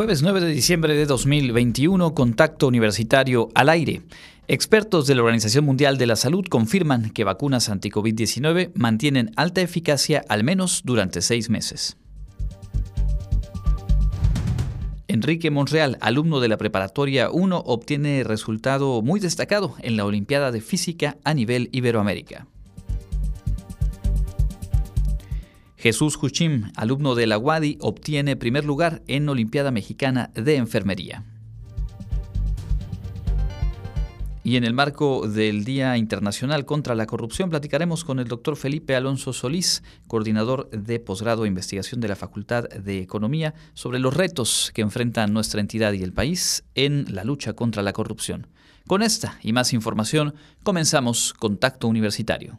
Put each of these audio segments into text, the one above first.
Jueves 9 de diciembre de 2021, contacto universitario al aire. Expertos de la Organización Mundial de la Salud confirman que vacunas anti-COVID-19 mantienen alta eficacia al menos durante seis meses. Enrique Monreal, alumno de la Preparatoria 1, obtiene resultado muy destacado en la Olimpiada de Física a nivel Iberoamérica. Jesús Huchim, alumno de la UADI, obtiene primer lugar en Olimpiada Mexicana de Enfermería. Y en el marco del Día Internacional contra la Corrupción platicaremos con el doctor Felipe Alonso Solís, coordinador de posgrado e investigación de la Facultad de Economía, sobre los retos que enfrentan nuestra entidad y el país en la lucha contra la corrupción. Con esta y más información comenzamos Contacto Universitario.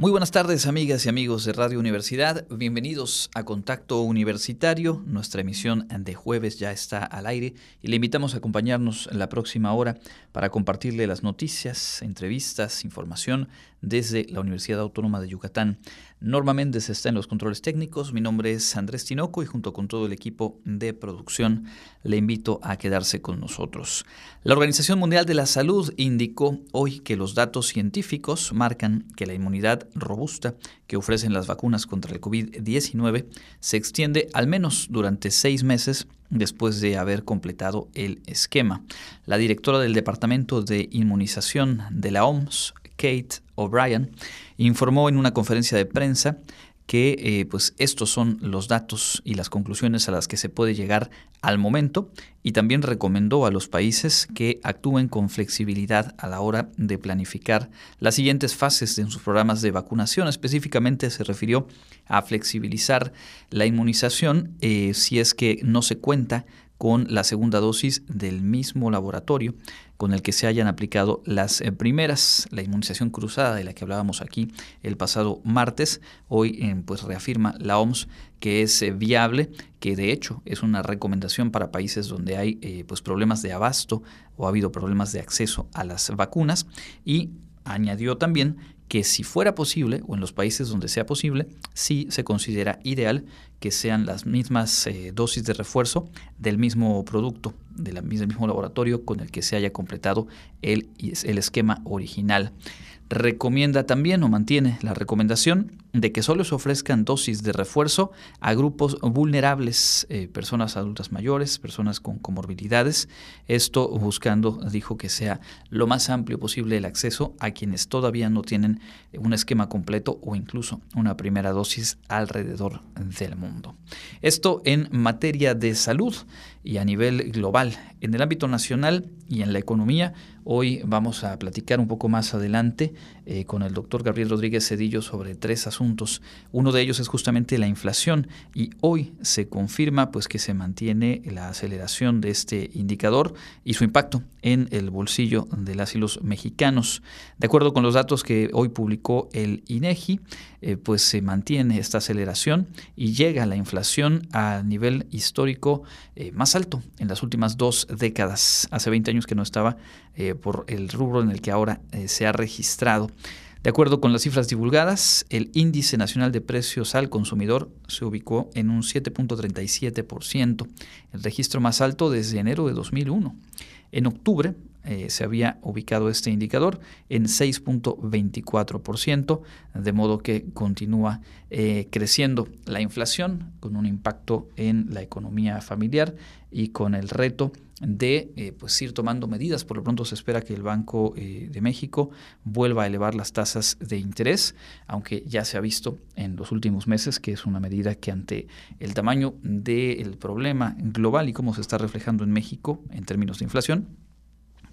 Muy buenas tardes amigas y amigos de Radio Universidad, bienvenidos a Contacto Universitario, nuestra emisión de jueves ya está al aire y le invitamos a acompañarnos en la próxima hora para compartirle las noticias, entrevistas, información desde la Universidad Autónoma de Yucatán. Norma Méndez está en los controles técnicos, mi nombre es Andrés Tinoco y junto con todo el equipo de producción le invito a quedarse con nosotros. La Organización Mundial de la Salud indicó hoy que los datos científicos marcan que la inmunidad robusta que ofrecen las vacunas contra el COVID-19 se extiende al menos durante seis meses después de haber completado el esquema. La directora del Departamento de Inmunización de la OMS, Kate O'Brien, informó en una conferencia de prensa que eh, pues estos son los datos y las conclusiones a las que se puede llegar al momento y también recomendó a los países que actúen con flexibilidad a la hora de planificar las siguientes fases en sus programas de vacunación. Específicamente se refirió a flexibilizar la inmunización eh, si es que no se cuenta con la segunda dosis del mismo laboratorio con el que se hayan aplicado las eh, primeras, la inmunización cruzada de la que hablábamos aquí el pasado martes, hoy eh, pues reafirma la OMS que es eh, viable, que de hecho es una recomendación para países donde hay pues problemas de abasto o ha habido problemas de acceso a las vacunas. Y añadió también que si fuera posible, o en los países donde sea posible, sí se considera ideal que sean las mismas eh, dosis de refuerzo del mismo producto, del mismo laboratorio con el que se haya completado el, el esquema original. Recomienda también o mantiene la recomendación de que solo se ofrezcan dosis de refuerzo a grupos vulnerables, eh, personas adultas mayores, personas con comorbilidades. Esto buscando, dijo, que sea lo más amplio posible el acceso a quienes todavía no tienen un esquema completo o incluso una primera dosis alrededor del mundo. Esto en materia de salud y a nivel global. En el ámbito nacional y en la economía, hoy vamos a platicar un poco más adelante eh, con el doctor Gabriel Rodríguez Cedillo sobre tres asuntos. Uno de ellos es justamente la inflación y hoy se confirma pues que se mantiene la aceleración de este indicador y su impacto en el bolsillo de las y los mexicanos. De acuerdo con los datos que hoy publicó el INEGI, eh, pues se mantiene esta aceleración y llega la inflación a nivel histórico eh, más alto en las últimas dos décadas. Hace 20 años que no estaba eh, por el rubro en el que ahora se ha registrado. De acuerdo con las cifras divulgadas, el índice nacional de precios al consumidor se ubicó en un 7.37%, el registro más alto desde enero de 2001. En octubre eh, se había ubicado este indicador en 6.24%, de modo que continúa eh, creciendo la inflación con un impacto en la economía familiar y con el reto de eh, pues ir tomando medidas. Por lo pronto se espera que el Banco de México vuelva a elevar las tasas de interés, aunque ya se ha visto en los últimos meses que es una medida que ante el tamaño del problema global y cómo se está reflejando en México en términos de inflación,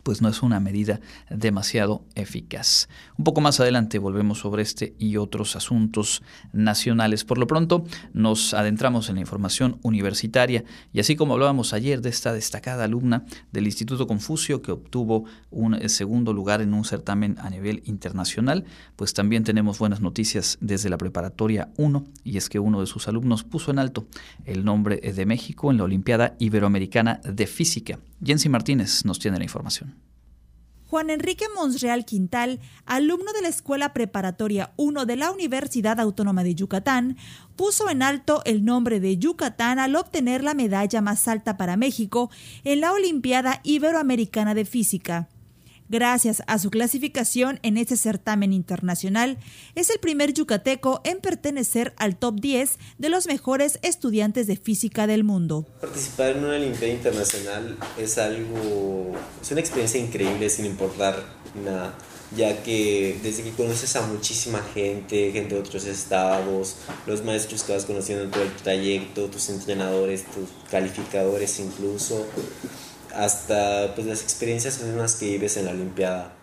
pues no es una medida demasiado eficaz. Un poco más adelante volvemos sobre este y otros asuntos nacionales. Por lo pronto nos adentramos en la información universitaria y así como hablábamos ayer de esta destacada alumna del Instituto Confucio que obtuvo un eh, segundo lugar en un certamen a nivel internacional, pues también tenemos buenas noticias desde la preparatoria 1 y es que uno de sus alumnos puso en alto el nombre de México en la Olimpiada Iberoamericana de Física. Jensi Martínez nos tiene la información. Juan Enrique Monsreal Quintal, alumno de la Escuela Preparatoria 1 de la Universidad Autónoma de Yucatán, puso en alto el nombre de Yucatán al obtener la medalla más alta para México en la Olimpiada Iberoamericana de Física. Gracias a su clasificación en este certamen internacional, es el primer yucateco en pertenecer al top 10 de los mejores estudiantes de física del mundo. Participar en una Olimpiada Internacional es algo, es una experiencia increíble sin importar nada, ya que desde que conoces a muchísima gente, gente de otros estados, los maestros que vas conociendo en todo el trayecto, tus entrenadores, tus calificadores incluso, hasta pues, las experiencias mismas que vives en la Olimpiada.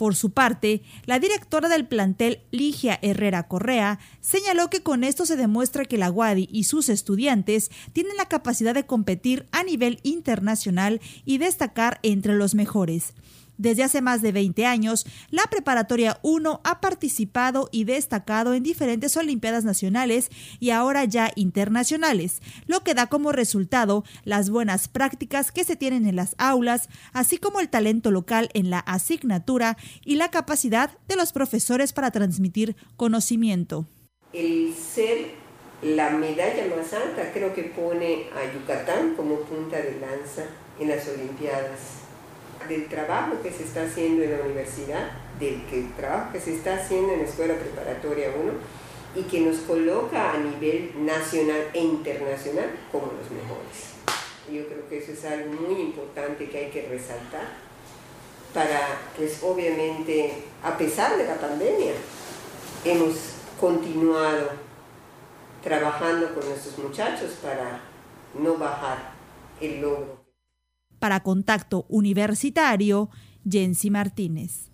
Por su parte, la directora del plantel, Ligia Herrera Correa, señaló que con esto se demuestra que la Guadi y sus estudiantes tienen la capacidad de competir a nivel internacional y destacar entre los mejores. Desde hace más de 20 años, la Preparatoria 1 ha participado y destacado en diferentes Olimpiadas nacionales y ahora ya internacionales, lo que da como resultado las buenas prácticas que se tienen en las aulas, así como el talento local en la asignatura y la capacidad de los profesores para transmitir conocimiento. El ser la medalla más alta creo que pone a Yucatán como punta de lanza en las Olimpiadas del trabajo que se está haciendo en la universidad, del trabajo que se está haciendo en la Escuela Preparatoria 1 y que nos coloca a nivel nacional e internacional como los mejores. Yo creo que eso es algo muy importante que hay que resaltar para, pues obviamente, a pesar de la pandemia, hemos continuado trabajando con nuestros muchachos para no bajar el logro. Para Contacto Universitario, Jensi Martínez.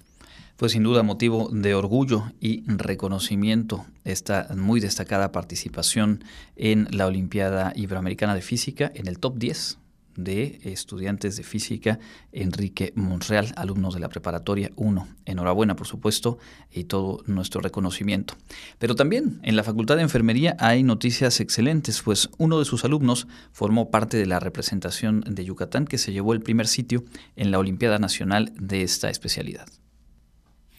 Pues sin duda motivo de orgullo y reconocimiento esta muy destacada participación en la Olimpiada Iberoamericana de Física en el top 10 de estudiantes de física Enrique Monreal, alumnos de la preparatoria 1. Enhorabuena, por supuesto, y todo nuestro reconocimiento. Pero también en la Facultad de Enfermería hay noticias excelentes, pues uno de sus alumnos formó parte de la representación de Yucatán que se llevó el primer sitio en la Olimpiada Nacional de esta especialidad.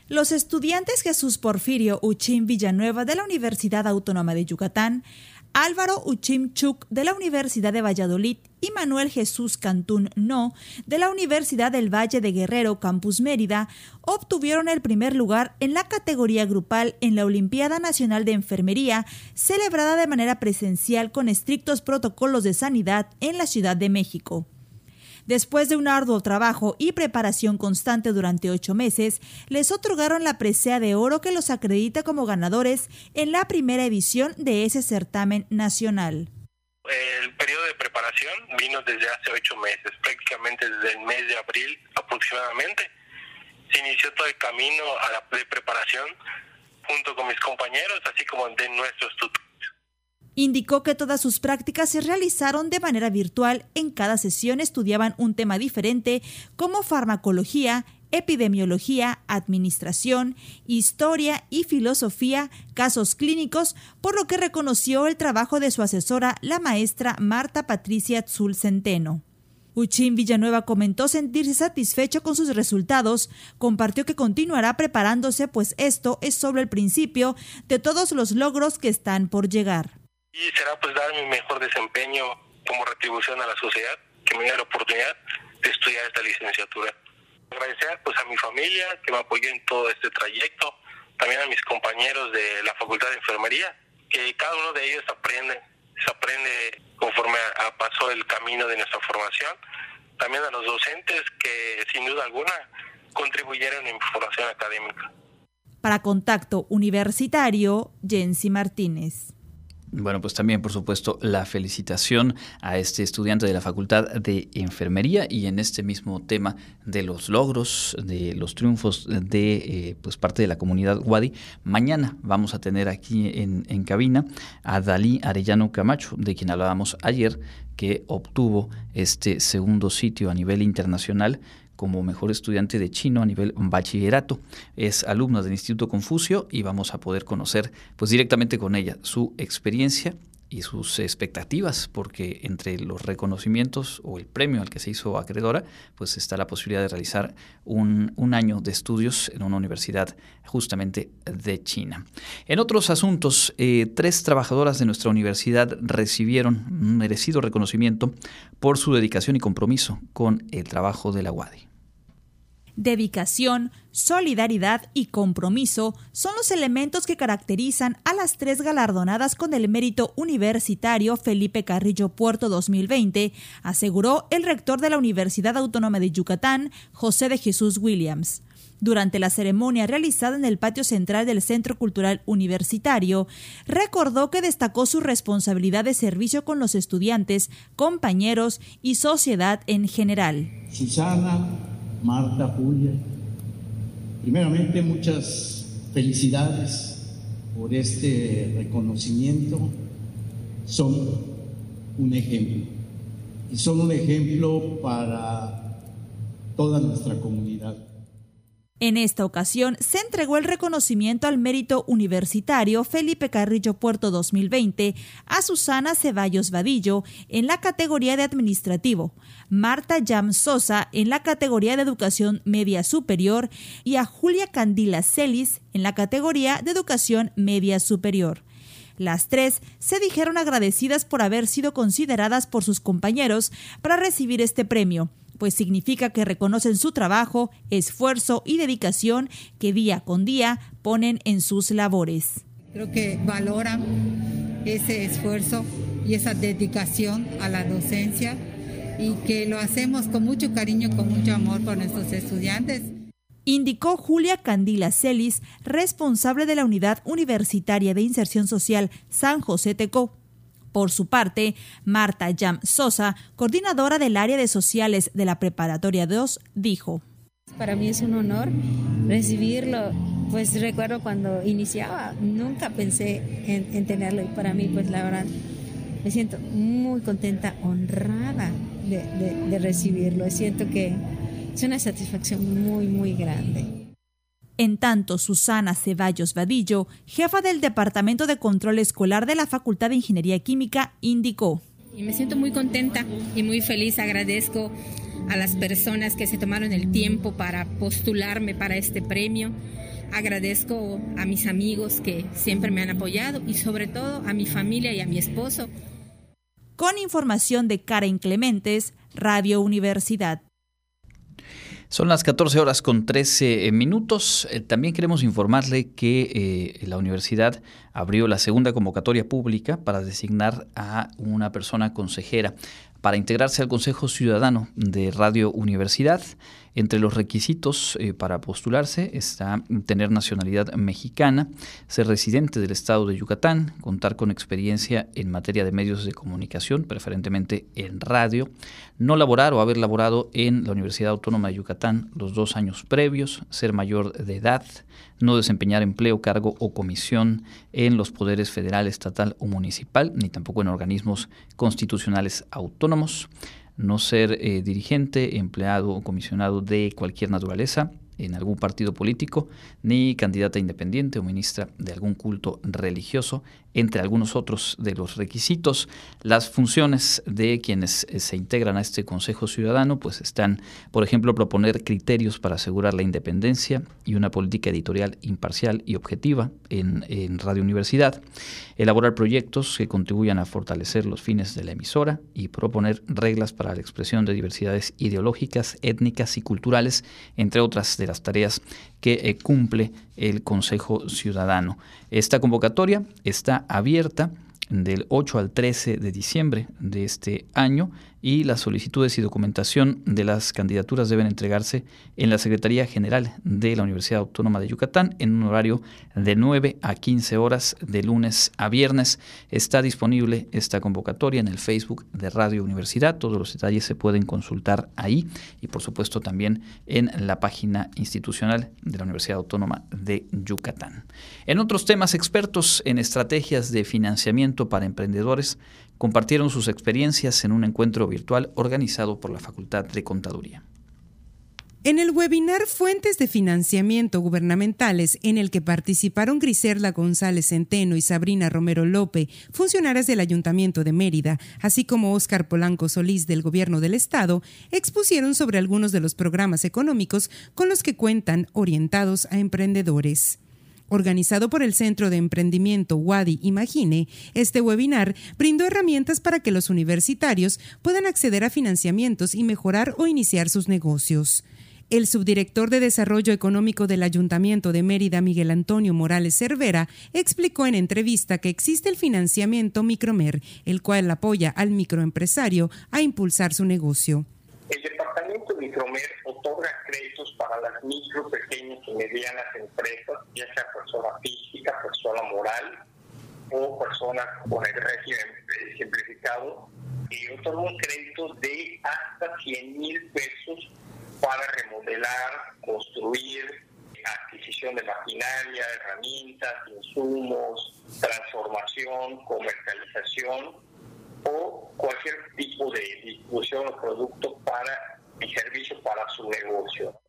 Los estudiantes Jesús Porfirio Uchín Villanueva de la Universidad Autónoma de Yucatán Álvaro Uchimchuk de la Universidad de Valladolid y Manuel Jesús Cantún No de la Universidad del Valle de Guerrero Campus Mérida obtuvieron el primer lugar en la categoría grupal en la Olimpiada Nacional de Enfermería celebrada de manera presencial con estrictos protocolos de sanidad en la Ciudad de México. Después de un arduo trabajo y preparación constante durante ocho meses, les otorgaron la presea de oro que los acredita como ganadores en la primera edición de ese certamen nacional. El periodo de preparación vino desde hace ocho meses, prácticamente desde el mes de abril aproximadamente. Se inició todo el camino a la preparación junto con mis compañeros, así como de nuestros tutores. Indicó que todas sus prácticas se realizaron de manera virtual. En cada sesión estudiaban un tema diferente como farmacología, epidemiología, administración, historia y filosofía, casos clínicos, por lo que reconoció el trabajo de su asesora, la maestra Marta Patricia Tzul Centeno. Uchín Villanueva comentó sentirse satisfecho con sus resultados, compartió que continuará preparándose, pues esto es solo el principio de todos los logros que están por llegar y será pues dar mi mejor desempeño como retribución a la sociedad que me dio la oportunidad de estudiar esta licenciatura. Agradecer pues a mi familia que me apoyó en todo este trayecto, también a mis compañeros de la Facultad de Enfermería, que cada uno de ellos aprende, se aprende conforme a, pasó el camino de nuestra formación, también a los docentes que sin duda alguna contribuyeron en mi formación académica. Para Contacto Universitario, Jensi Martínez. Bueno, pues también, por supuesto, la felicitación a este estudiante de la Facultad de Enfermería y en este mismo tema de los logros, de los triunfos de eh, pues parte de la comunidad Wadi. Mañana vamos a tener aquí en, en cabina a Dalí Arellano Camacho, de quien hablábamos ayer, que obtuvo este segundo sitio a nivel internacional como mejor estudiante de chino a nivel bachillerato. Es alumna del Instituto Confucio y vamos a poder conocer pues directamente con ella su experiencia y sus expectativas, porque entre los reconocimientos o el premio al que se hizo acreedora, pues está la posibilidad de realizar un, año de estudios en una universidad justamente de China. En otros asuntos, eh, tres trabajadoras de nuestra universidad recibieron un merecido reconocimiento por su dedicación y compromiso con el trabajo de la UADI. Dedicación, solidaridad y compromiso son los elementos que caracterizan a las tres galardonadas con el mérito universitario Felipe Carrillo Puerto 2020, aseguró el rector de la Universidad Autónoma de Yucatán, José de Jesús Williams. Durante la ceremonia realizada en el patio central del Centro Cultural Universitario, recordó que destacó su responsabilidad de servicio con los estudiantes, compañeros y sociedad en general. Marta, Julia. Primeramente, muchas felicidades por este reconocimiento. Son un ejemplo. Y son un ejemplo para toda nuestra comunidad. En esta ocasión se entregó el reconocimiento al mérito universitario Felipe Carrillo Puerto 2020 a Susana Ceballos Vadillo en la categoría de administrativo, Marta Yam Sosa en la categoría de educación media superior y a Julia Candila Celis en la categoría de educación media superior. Las tres se dijeron agradecidas por haber sido consideradas por sus compañeros para recibir este premio pues significa que reconocen su trabajo, esfuerzo y dedicación que día con día ponen en sus labores. Creo que valoran ese esfuerzo y esa dedicación a la docencia y que lo hacemos con mucho cariño, con mucho amor por nuestros estudiantes. Indicó Julia Candila Celis, responsable de la Unidad Universitaria de Inserción Social San José Tecó. Por su parte, Marta Yam Sosa, coordinadora del área de sociales de la Preparatoria 2, dijo. Para mí es un honor recibirlo, pues recuerdo cuando iniciaba, nunca pensé en, tenerlo y para mí pues la verdad me siento muy contenta, honrada de, de recibirlo, siento que es una satisfacción muy, muy grande. En tanto, Susana Ceballos Vadillo, jefa del Departamento de Control Escolar de la Facultad de Ingeniería Química, indicó. Y me siento muy contenta y muy feliz. Agradezco a las personas que se tomaron el tiempo para postularme para este premio. Agradezco a mis amigos que siempre me han apoyado y sobre todo a mi familia y a mi esposo. Con información de Karen Clementes, Radio Universidad. Son las 14 horas con 13 eh, minutos. Eh, también queremos informarle que eh, la universidad abrió la segunda convocatoria pública para designar a una persona consejera para integrarse al Consejo Ciudadano de Radio Universidad. Entre los requisitos eh, para postularse está tener nacionalidad mexicana, ser residente del estado de Yucatán, contar con experiencia en materia de medios de comunicación, preferentemente en radio, no laborar o haber laborado en la Universidad Autónoma de Yucatán los dos años previos, ser mayor de edad, no desempeñar empleo, cargo o comisión en los poderes federal, estatal o municipal, ni tampoco en organismos constitucionales autónomos no ser eh, dirigente, empleado o comisionado de cualquier naturaleza en algún partido político, ni candidata independiente o ministra de algún culto religioso, entre algunos otros de los requisitos. Las funciones de quienes eh, se integran a este Consejo Ciudadano pues están, por ejemplo, proponer criterios para asegurar la independencia y una política editorial imparcial y objetiva en, Radio Universidad, elaborar proyectos que contribuyan a fortalecer los fines de la emisora y proponer reglas para la expresión de diversidades ideológicas, étnicas y culturales, entre otras de las tareas que eh, cumple el Consejo Ciudadano. Esta convocatoria está abierta del 8 al 13 de diciembre de este año y las solicitudes y documentación de las candidaturas deben entregarse en la Secretaría General de la Universidad Autónoma de Yucatán en un horario de 9 a 15 horas de lunes a viernes. Está disponible esta convocatoria en el Facebook de Radio Universidad. Todos los detalles se pueden consultar ahí y por supuesto también en la página institucional de la Universidad Autónoma de Yucatán. En otros temas, expertos en estrategias de financiamiento para emprendedores compartieron sus experiencias en un encuentro virtual organizado por la Facultad de Contaduría. En el webinar Fuentes de Financiamiento Gubernamentales, en el que participaron Griselda González Centeno y Sabrina Romero Lope, funcionarias del Ayuntamiento de Mérida, así como Óscar Polanco Solís del Gobierno del Estado, expusieron sobre algunos de los programas económicos con los que cuentan orientados a emprendedores. Organizado por el Centro de Emprendimiento Wadi Imagine, este webinar brindó herramientas para que los universitarios puedan acceder a financiamientos y mejorar o iniciar sus negocios. El subdirector de Desarrollo Económico del Ayuntamiento de Mérida, Miguel Antonio Morales Cervera, explicó en entrevista que existe el financiamiento Micromer, el cual apoya al microempresario a impulsar su negocio. El departamento Micromer otorga créditos para las micro, pequeñas y medianas empresas, ya sea persona física, persona moral o personas con el régimen simplificado, y otorga un crédito de hasta 100 mil pesos para remodelar, construir, adquisición de maquinaria, herramientas, insumos, transformación, comercialización o cualquier tipo de distribución o producto servicio para su negocio.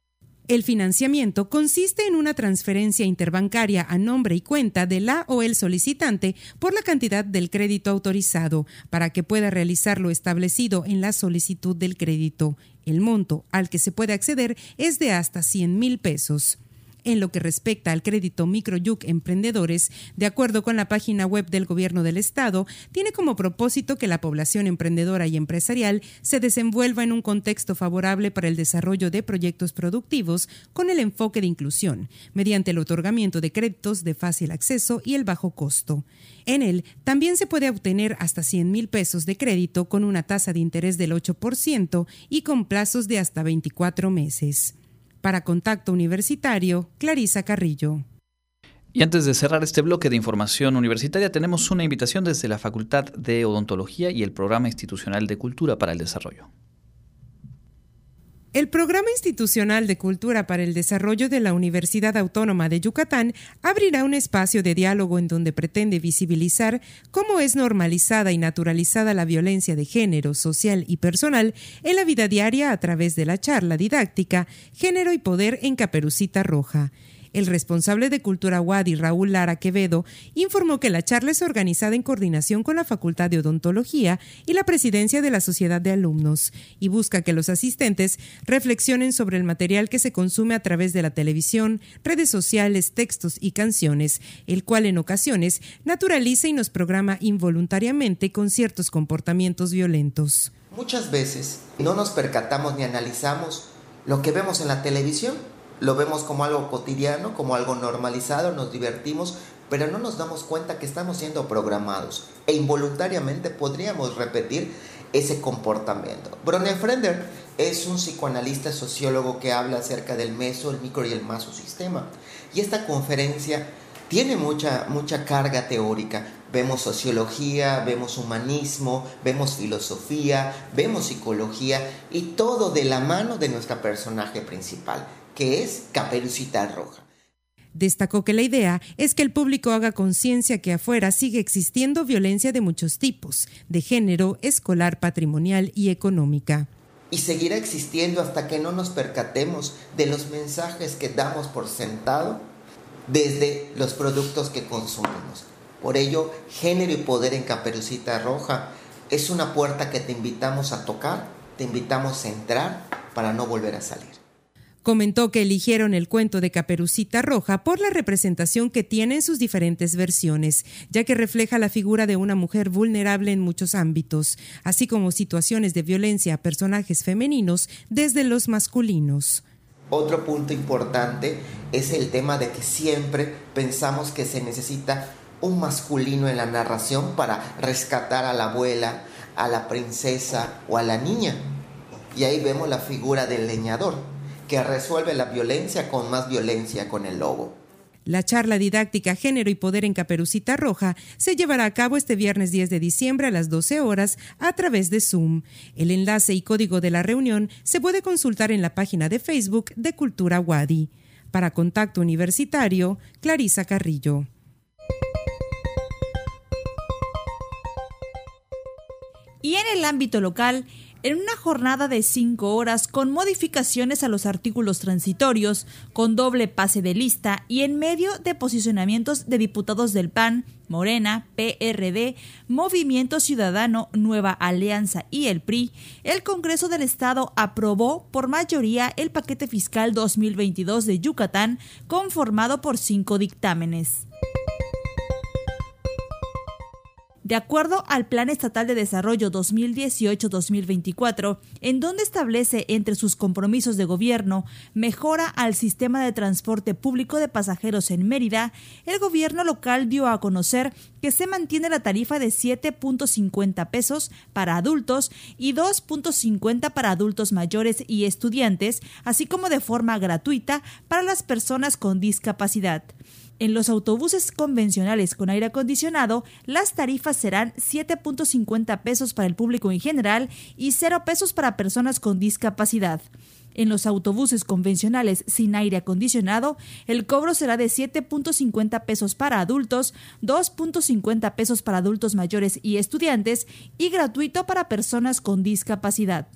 El financiamiento consiste en una transferencia interbancaria a nombre y cuenta de la o el solicitante por la cantidad del crédito autorizado para que pueda realizar lo establecido en la solicitud del crédito. El monto al que se puede acceder es de hasta 100 mil pesos. En lo que respecta al crédito Microyuc Emprendedores, de acuerdo con la página web del Gobierno del Estado, tiene como propósito que la población emprendedora y empresarial se desenvuelva en un contexto favorable para el desarrollo de proyectos productivos con el enfoque de inclusión, mediante el otorgamiento de créditos de fácil acceso y el bajo costo. En él también se puede obtener hasta 100 mil pesos de crédito con una tasa de interés del 8% y con plazos de hasta 24 meses. Para Contacto Universitario, Clarisa Carrillo. Y antes de cerrar este bloque de información universitaria, tenemos una invitación desde la Facultad de Odontología y el Programa Institucional de Cultura para el Desarrollo. El Programa Institucional de Cultura para el Desarrollo de la Universidad Autónoma de Yucatán abrirá un espacio de diálogo en donde pretende visibilizar cómo es normalizada y naturalizada la violencia de género, social y personal en la vida diaria a través de la charla didáctica Género y Poder en Caperucita Roja. El responsable de Cultura Wadi, Raúl Lara Quevedo, informó que la charla es organizada en coordinación con la Facultad de Odontología y la Presidencia de la Sociedad de Alumnos y busca que los asistentes reflexionen sobre el material que se consume a través de la televisión, redes sociales, textos y canciones, el cual en ocasiones naturaliza y nos programa involuntariamente con ciertos comportamientos violentos. Muchas veces no nos percatamos ni analizamos lo que vemos en la televisión lo vemos como algo cotidiano, como algo normalizado, nos divertimos, pero no nos damos cuenta que estamos siendo programados e involuntariamente podríamos repetir ese comportamiento. Frender es un psicoanalista sociólogo que habla acerca del meso, el micro y el sistema Y esta conferencia tiene mucha, mucha carga teórica. Vemos sociología, vemos humanismo, vemos filosofía, vemos psicología y todo de la mano de nuestra personaje principal que es Caperucita Roja. Destacó que la idea es que el público haga conciencia que afuera sigue existiendo violencia de muchos tipos, de género, escolar, patrimonial y económica. Y seguirá existiendo hasta que no nos percatemos de los mensajes que damos por sentado desde los productos que consumimos. Por ello, género y poder en Caperucita Roja es una puerta que te invitamos a tocar, te invitamos a entrar para no volver a salir. Comentó que eligieron el cuento de Caperucita Roja por la representación que tiene en sus diferentes versiones, ya que refleja la figura de una mujer vulnerable en muchos ámbitos, así como situaciones de violencia a personajes femeninos desde los masculinos. Otro punto importante es el tema de que siempre pensamos que se necesita un masculino en la narración para rescatar a la abuela, a la princesa o a la niña. Y ahí vemos la figura del leñador, que resuelve la violencia con más violencia con el lobo. La charla didáctica Género y Poder en Caperucita Roja se llevará a cabo este viernes 10 de diciembre a las 12 horas a través de Zoom. El enlace y código de la reunión se puede consultar en la página de Facebook de Cultura Wadi. Para Contacto Universitario, Clarisa Carrillo. Y en el ámbito local, en una jornada de cinco horas con modificaciones a los artículos transitorios, con doble pase de lista y en medio de posicionamientos de diputados del PAN, Morena, PRD, Movimiento Ciudadano, Nueva Alianza y el PRI, el Congreso del Estado aprobó por mayoría el paquete fiscal 2022 de Yucatán, conformado por cinco dictámenes. De acuerdo al Plan Estatal de Desarrollo 2018-2024, en donde establece entre sus compromisos de gobierno mejora al sistema de transporte público de pasajeros en Mérida, el gobierno local dio a conocer que se mantiene la tarifa de 7.50 pesos para adultos y 2.50 para adultos mayores y estudiantes, así como de forma gratuita para las personas con discapacidad. En los autobuses convencionales con aire acondicionado, las tarifas serán 7.50 pesos para el público en general y 0 pesos para personas con discapacidad. En los autobuses convencionales sin aire acondicionado, el cobro será de 7.50 pesos para adultos, 2.50 pesos para adultos mayores y estudiantes y gratuito para personas con discapacidad.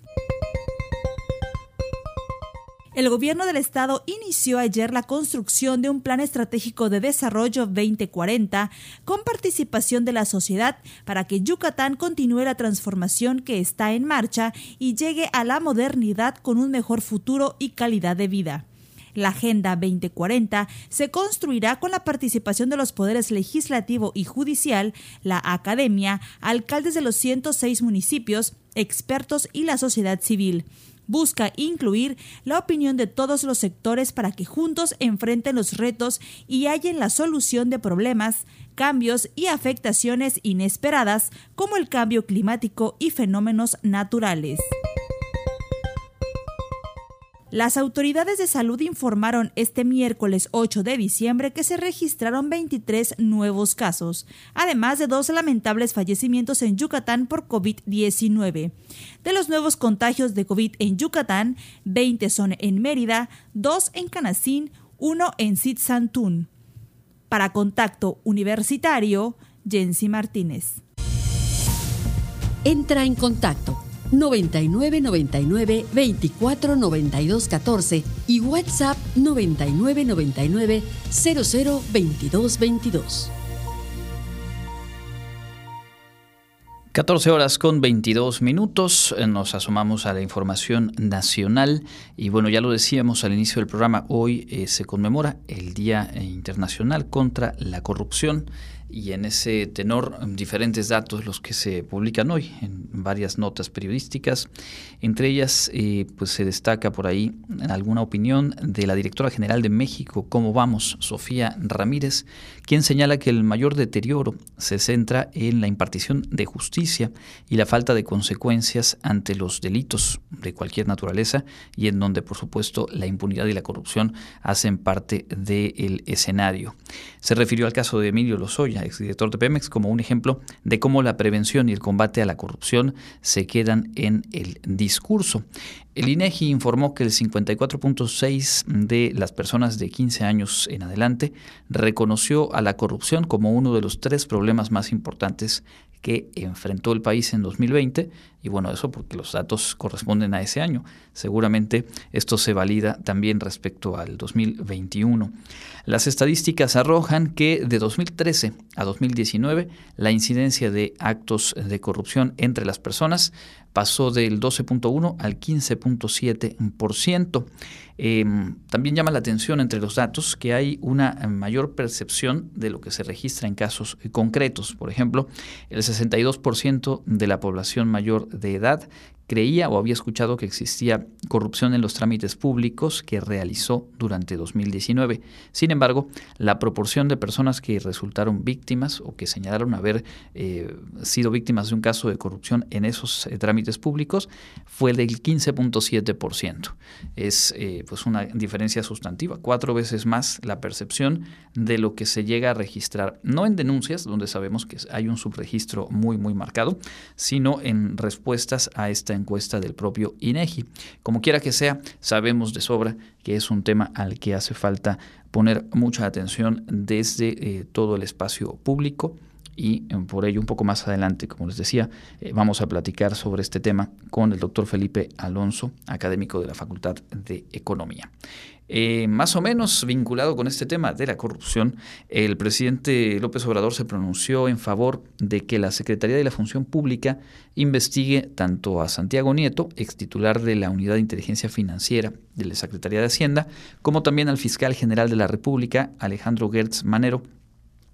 El gobierno del estado inició ayer la construcción de un plan estratégico de desarrollo 2040 con participación de la sociedad para que Yucatán continúe la transformación que está en marcha y llegue a la modernidad con un mejor futuro y calidad de vida. La Agenda 2040 se construirá con la participación de los poderes legislativo y judicial, la academia, alcaldes de los 106 municipios, expertos y la sociedad civil busca incluir la opinión de todos los sectores para que juntos enfrenten los retos y hallen la solución de problemas, cambios y afectaciones inesperadas como el cambio climático y fenómenos naturales. Las autoridades de salud informaron este miércoles 8 de diciembre que se registraron 23 nuevos casos, además de dos lamentables fallecimientos en Yucatán por COVID-19. De los nuevos contagios de COVID en Yucatán, 20 son en Mérida, 2 en Canacín, 1 en Sitzantún. Para Contacto Universitario, Jensi Martínez. Entra en contacto 99 99 24 92 14 y WhatsApp 99 99 00 22 22. 14 horas con 22 minutos, eh, nos asomamos a la información nacional y bueno, ya lo decíamos al inicio del programa, hoy eh, se conmemora el Día Internacional contra la Corrupción y en ese tenor diferentes datos los que se publican hoy en varias notas periodísticas. Entre ellas eh, pues se destaca por ahí alguna opinión de la directora general de México, ¿Cómo vamos?, Sofía Ramírez, quien señala que el mayor deterioro se centra en la impartición de justicia y la falta de consecuencias ante los delitos de cualquier naturaleza y en donde por supuesto la impunidad y la corrupción hacen parte del escenario. Se refirió al caso de Emilio Lozoya, exdirector de Pemex, como un ejemplo de cómo la prevención y el combate a la corrupción se quedan en el discurso. El INEGI informó que el 54.6 de las personas de 15 años en adelante reconoció a la corrupción como uno de los tres problemas más importantes que enfrentó el país en 2020 y bueno, eso porque los datos corresponden a ese año. Seguramente esto se valida también respecto al 2021. Las estadísticas arrojan que de 2013 a 2019 la incidencia de actos de corrupción entre las personas pasó del 12.1 al 15.7%. Em, también llama la atención entre los datos que hay una mayor percepción de lo que se registra en casos concretos. Por ejemplo, el 62% de la población mayor de edad creía o había escuchado que existía corrupción en los trámites públicos que realizó durante 2019. Sin embargo, la proporción de personas que resultaron víctimas o que señalaron haber eh, sido víctimas de un caso de corrupción en esos eh, trámites públicos fue del 15.7%. Es eh, pues una diferencia sustantiva, cuatro veces más la percepción de lo que se llega a registrar, no en denuncias, donde sabemos que hay un subregistro muy, muy marcado, sino en respuestas a esta encuesta del propio INEGI. Como quiera que sea, sabemos de sobra que es un tema al que hace falta poner mucha atención desde eh, todo el espacio público y eh, por ello un poco más adelante, como les decía, eh, vamos a platicar sobre este tema con el doctor Felipe Alonso, académico de la Facultad de Economía. Eh, más o menos vinculado con este tema de la corrupción, el presidente López Obrador se pronunció en favor de que la Secretaría de la Función Pública investigue tanto a Santiago Nieto, ex titular de la Unidad de Inteligencia Financiera de la Secretaría de Hacienda, como también al fiscal general de la República, Alejandro Gertz Manero,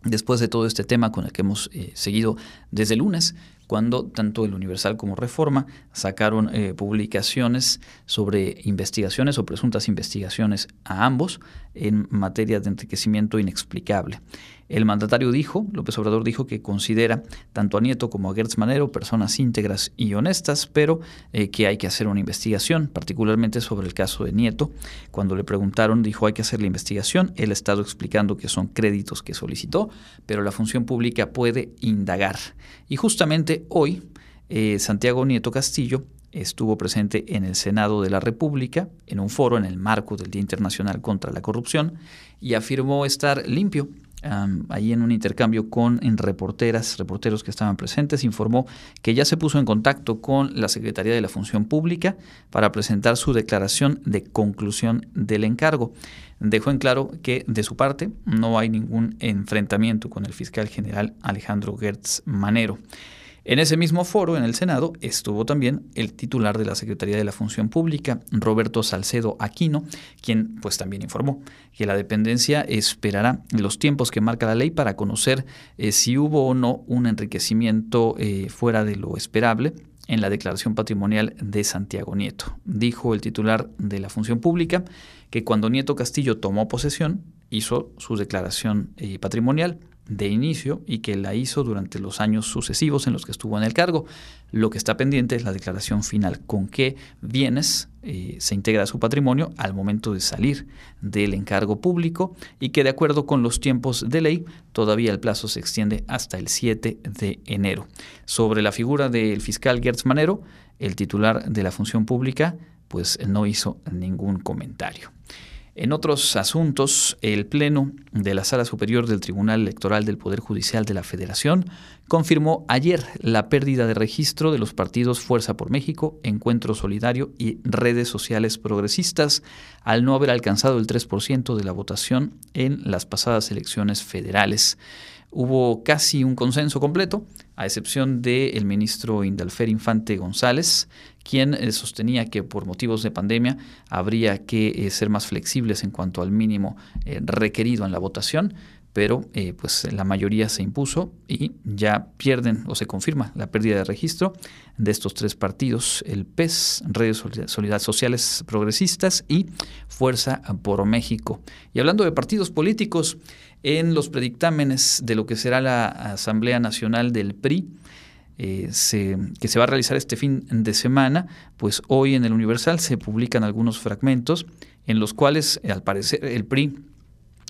después de todo este tema con el que hemos eh, seguido desde lunes, cuando tanto el Universal como Reforma sacaron eh, publicaciones sobre investigaciones o presuntas investigaciones a ambos en materia de enriquecimiento inexplicable. El mandatario dijo, López Obrador dijo que considera tanto a Nieto como a Gertz Manero personas íntegras y honestas, pero eh, que hay que hacer una investigación, particularmente sobre el caso de Nieto. Cuando le preguntaron, dijo hay que hacer la investigación. Él ha estado explicando que son créditos que solicitó, pero la función pública puede indagar. Y justamente hoy, eh, Santiago Nieto Castillo estuvo presente en el Senado de la República, en un foro en el marco del Día Internacional contra la Corrupción, y afirmó estar limpio ahí en un intercambio con reporteras, reporteros que estaban presentes, informó que ya se puso en contacto con la Secretaría de la Función Pública para presentar su declaración de conclusión del encargo. Dejó en claro que de su parte no hay ningún enfrentamiento con el fiscal general Alejandro Gertz Manero. En ese mismo foro, en el Senado, estuvo también el titular de la Secretaría de la Función Pública, Roberto Salcedo Aquino, quien pues también informó que la dependencia esperará los tiempos que marca la ley para conocer eh, si hubo o no un enriquecimiento eh, fuera de lo esperable en la declaración patrimonial de Santiago Nieto. Dijo el titular de la Función Pública que cuando Nieto Castillo tomó posesión, hizo su declaración eh, patrimonial de inicio y que la hizo durante los años sucesivos en los que estuvo en el cargo. Lo que está pendiente es la declaración final, con qué bienes eh, se integra su patrimonio al momento de salir del encargo público y que de acuerdo con los tiempos de ley todavía el plazo se extiende hasta el 7 de enero. Sobre la figura del fiscal Gertz Manero, el titular de la función pública, pues no hizo ningún comentario. En otros asuntos, el Pleno de la Sala Superior del Tribunal Electoral del Poder Judicial de la Federación confirmó ayer la pérdida de registro de los partidos Fuerza por México, Encuentro Solidario y redes sociales progresistas, al no haber alcanzado el 3% de la votación en las pasadas elecciones federales. Hubo casi un consenso completo, a excepción del ministro Indalfer Infante González, quien eh, sostenía que por motivos de pandemia habría que eh, ser más flexibles en cuanto al mínimo eh, requerido en la votación, pero pues la mayoría se impuso y ya pierden o se confirma la pérdida de registro de estos tres partidos, el PES, Redes Solidaridad Sociales Progresistas y Fuerza por México. Y hablando de partidos políticos, en los predictámenes de lo que será la Asamblea Nacional del PRI, eh, que se va a realizar este fin de semana, pues hoy en el Universal se publican algunos fragmentos en los cuales, al parecer, el PRI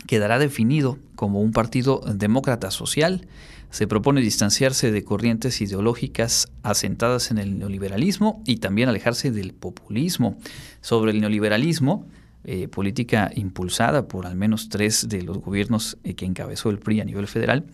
quedará definido como un partido demócrata social. Se propone distanciarse de corrientes ideológicas asentadas en el neoliberalismo y también alejarse del populismo. Sobre el neoliberalismo, eh, política impulsada por al menos tres de los gobiernos eh, que encabezó el PRI a nivel federal,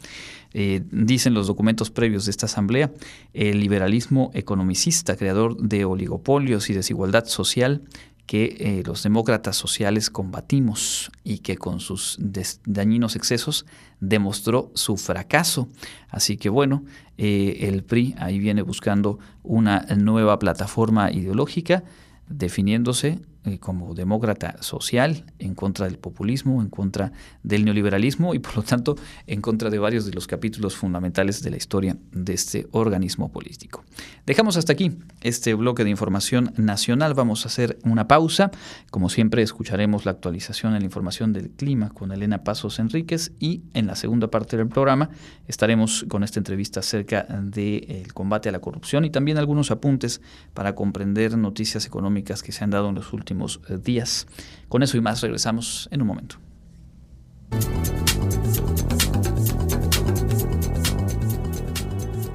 eh, dicen los documentos previos de esta asamblea, el liberalismo economicista, creador de oligopolios y desigualdad social, que los demócratas sociales combatimos y que con sus dañinos excesos demostró su fracaso. Así que bueno, el PRI ahí viene buscando una nueva plataforma ideológica, definiéndose eh, como demócrata social, en contra del populismo, en contra del neoliberalismo y por lo tanto en contra de varios de los capítulos fundamentales de la historia de este organismo político. Dejamos hasta aquí este bloque de información nacional. Vamos a hacer una pausa. Como siempre, escucharemos la actualización en la información del clima con Elena Pasos Enríquez y en la segunda parte del programa estaremos con esta entrevista acerca del combate a la corrupción y también algunos apuntes para comprender noticias económicas que se han dado en los últimos eh, días. Con eso y más regresamos en un momento.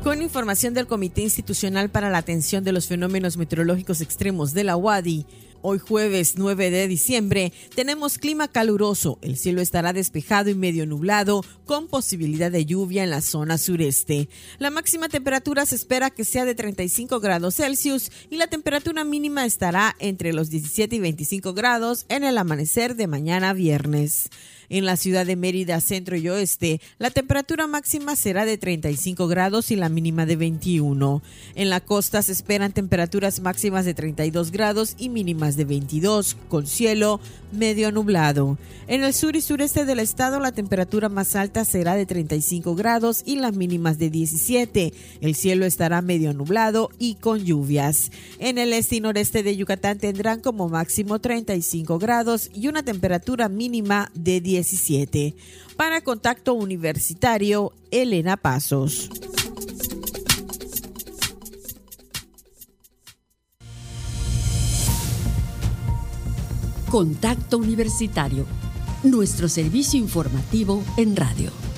Con información del Comité Institucional para la Atención de los Fenómenos Meteorológicos Extremos de la UADI, Hoy jueves 9 de diciembre tenemos clima caluroso, el cielo estará despejado y medio nublado con posibilidad de lluvia en la zona sureste. La máxima temperatura se espera que sea de 35 grados Celsius y la temperatura mínima estará entre los 17 y 25 grados en el amanecer de mañana viernes. En la ciudad de Mérida, centro y oeste, la temperatura máxima será de 35 grados y la mínima de 21. En la costa se esperan temperaturas máximas de 32 grados y mínimas de 22, con cielo medio nublado. En el sur y sureste del estado, la temperatura más alta será de 35 grados y las mínimas de 17. El cielo estará medio nublado y con lluvias. En el este y noreste de Yucatán tendrán como máximo 35 grados y una temperatura mínima de 10 para Contacto Universitario, Elena Pasos. Contacto Universitario, nuestro servicio informativo en radio.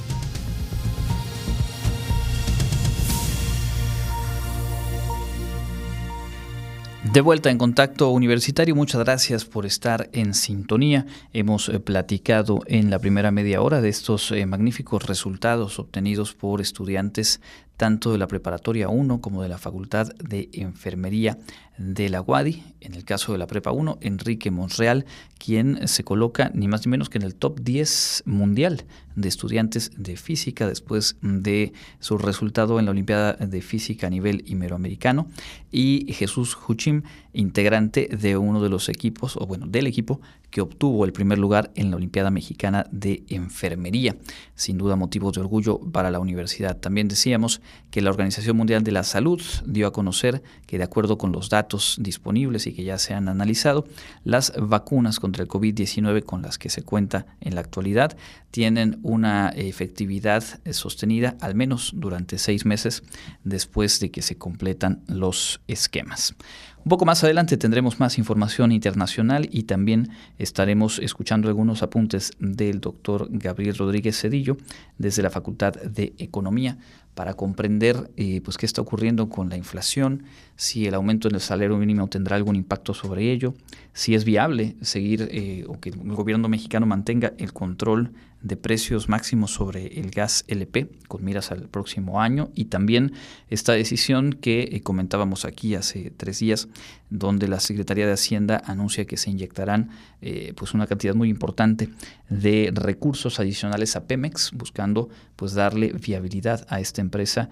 De vuelta en contacto universitario, muchas gracias por estar en sintonía. Hemos eh, platicado en la primera media hora de estos eh, magníficos resultados obtenidos por estudiantes tanto de la preparatoria 1 como de la Facultad de Enfermería de la UADI, en el caso de la Prepa 1, Enrique Monreal, quien se coloca ni más ni menos que en el top 10 mundial de estudiantes de física después de su resultado en la Olimpiada de Física a nivel iberoamericano, y Jesús Huchim, integrante de uno de los equipos, o bueno, del equipo que obtuvo el primer lugar en la Olimpiada Mexicana de Enfermería. Sin duda motivos de orgullo para la universidad. También decíamos que la Organización Mundial de la Salud dio a conocer que de acuerdo con los datos disponibles y que ya se han analizado, las vacunas contra el COVID-19 con las que se cuenta en la actualidad tienen una efectividad sostenida al menos durante seis meses después de que se completan los esquemas. Un poco más adelante tendremos más información internacional y también estaremos escuchando algunos apuntes del doctor Gabriel Rodríguez Cedillo desde la Facultad de Economía para comprender eh, pues, qué está ocurriendo con la inflación, si el aumento en el salario mínimo tendrá algún impacto sobre ello, si es viable seguir eh, o que el gobierno mexicano mantenga el control de precios máximos sobre el gas LP con miras al próximo año. Y también esta decisión que eh, comentábamos aquí hace tres días donde la Secretaría de Hacienda anuncia que se inyectarán eh, pues una cantidad muy importante de recursos adicionales a Pemex buscando pues darle viabilidad a esta empresa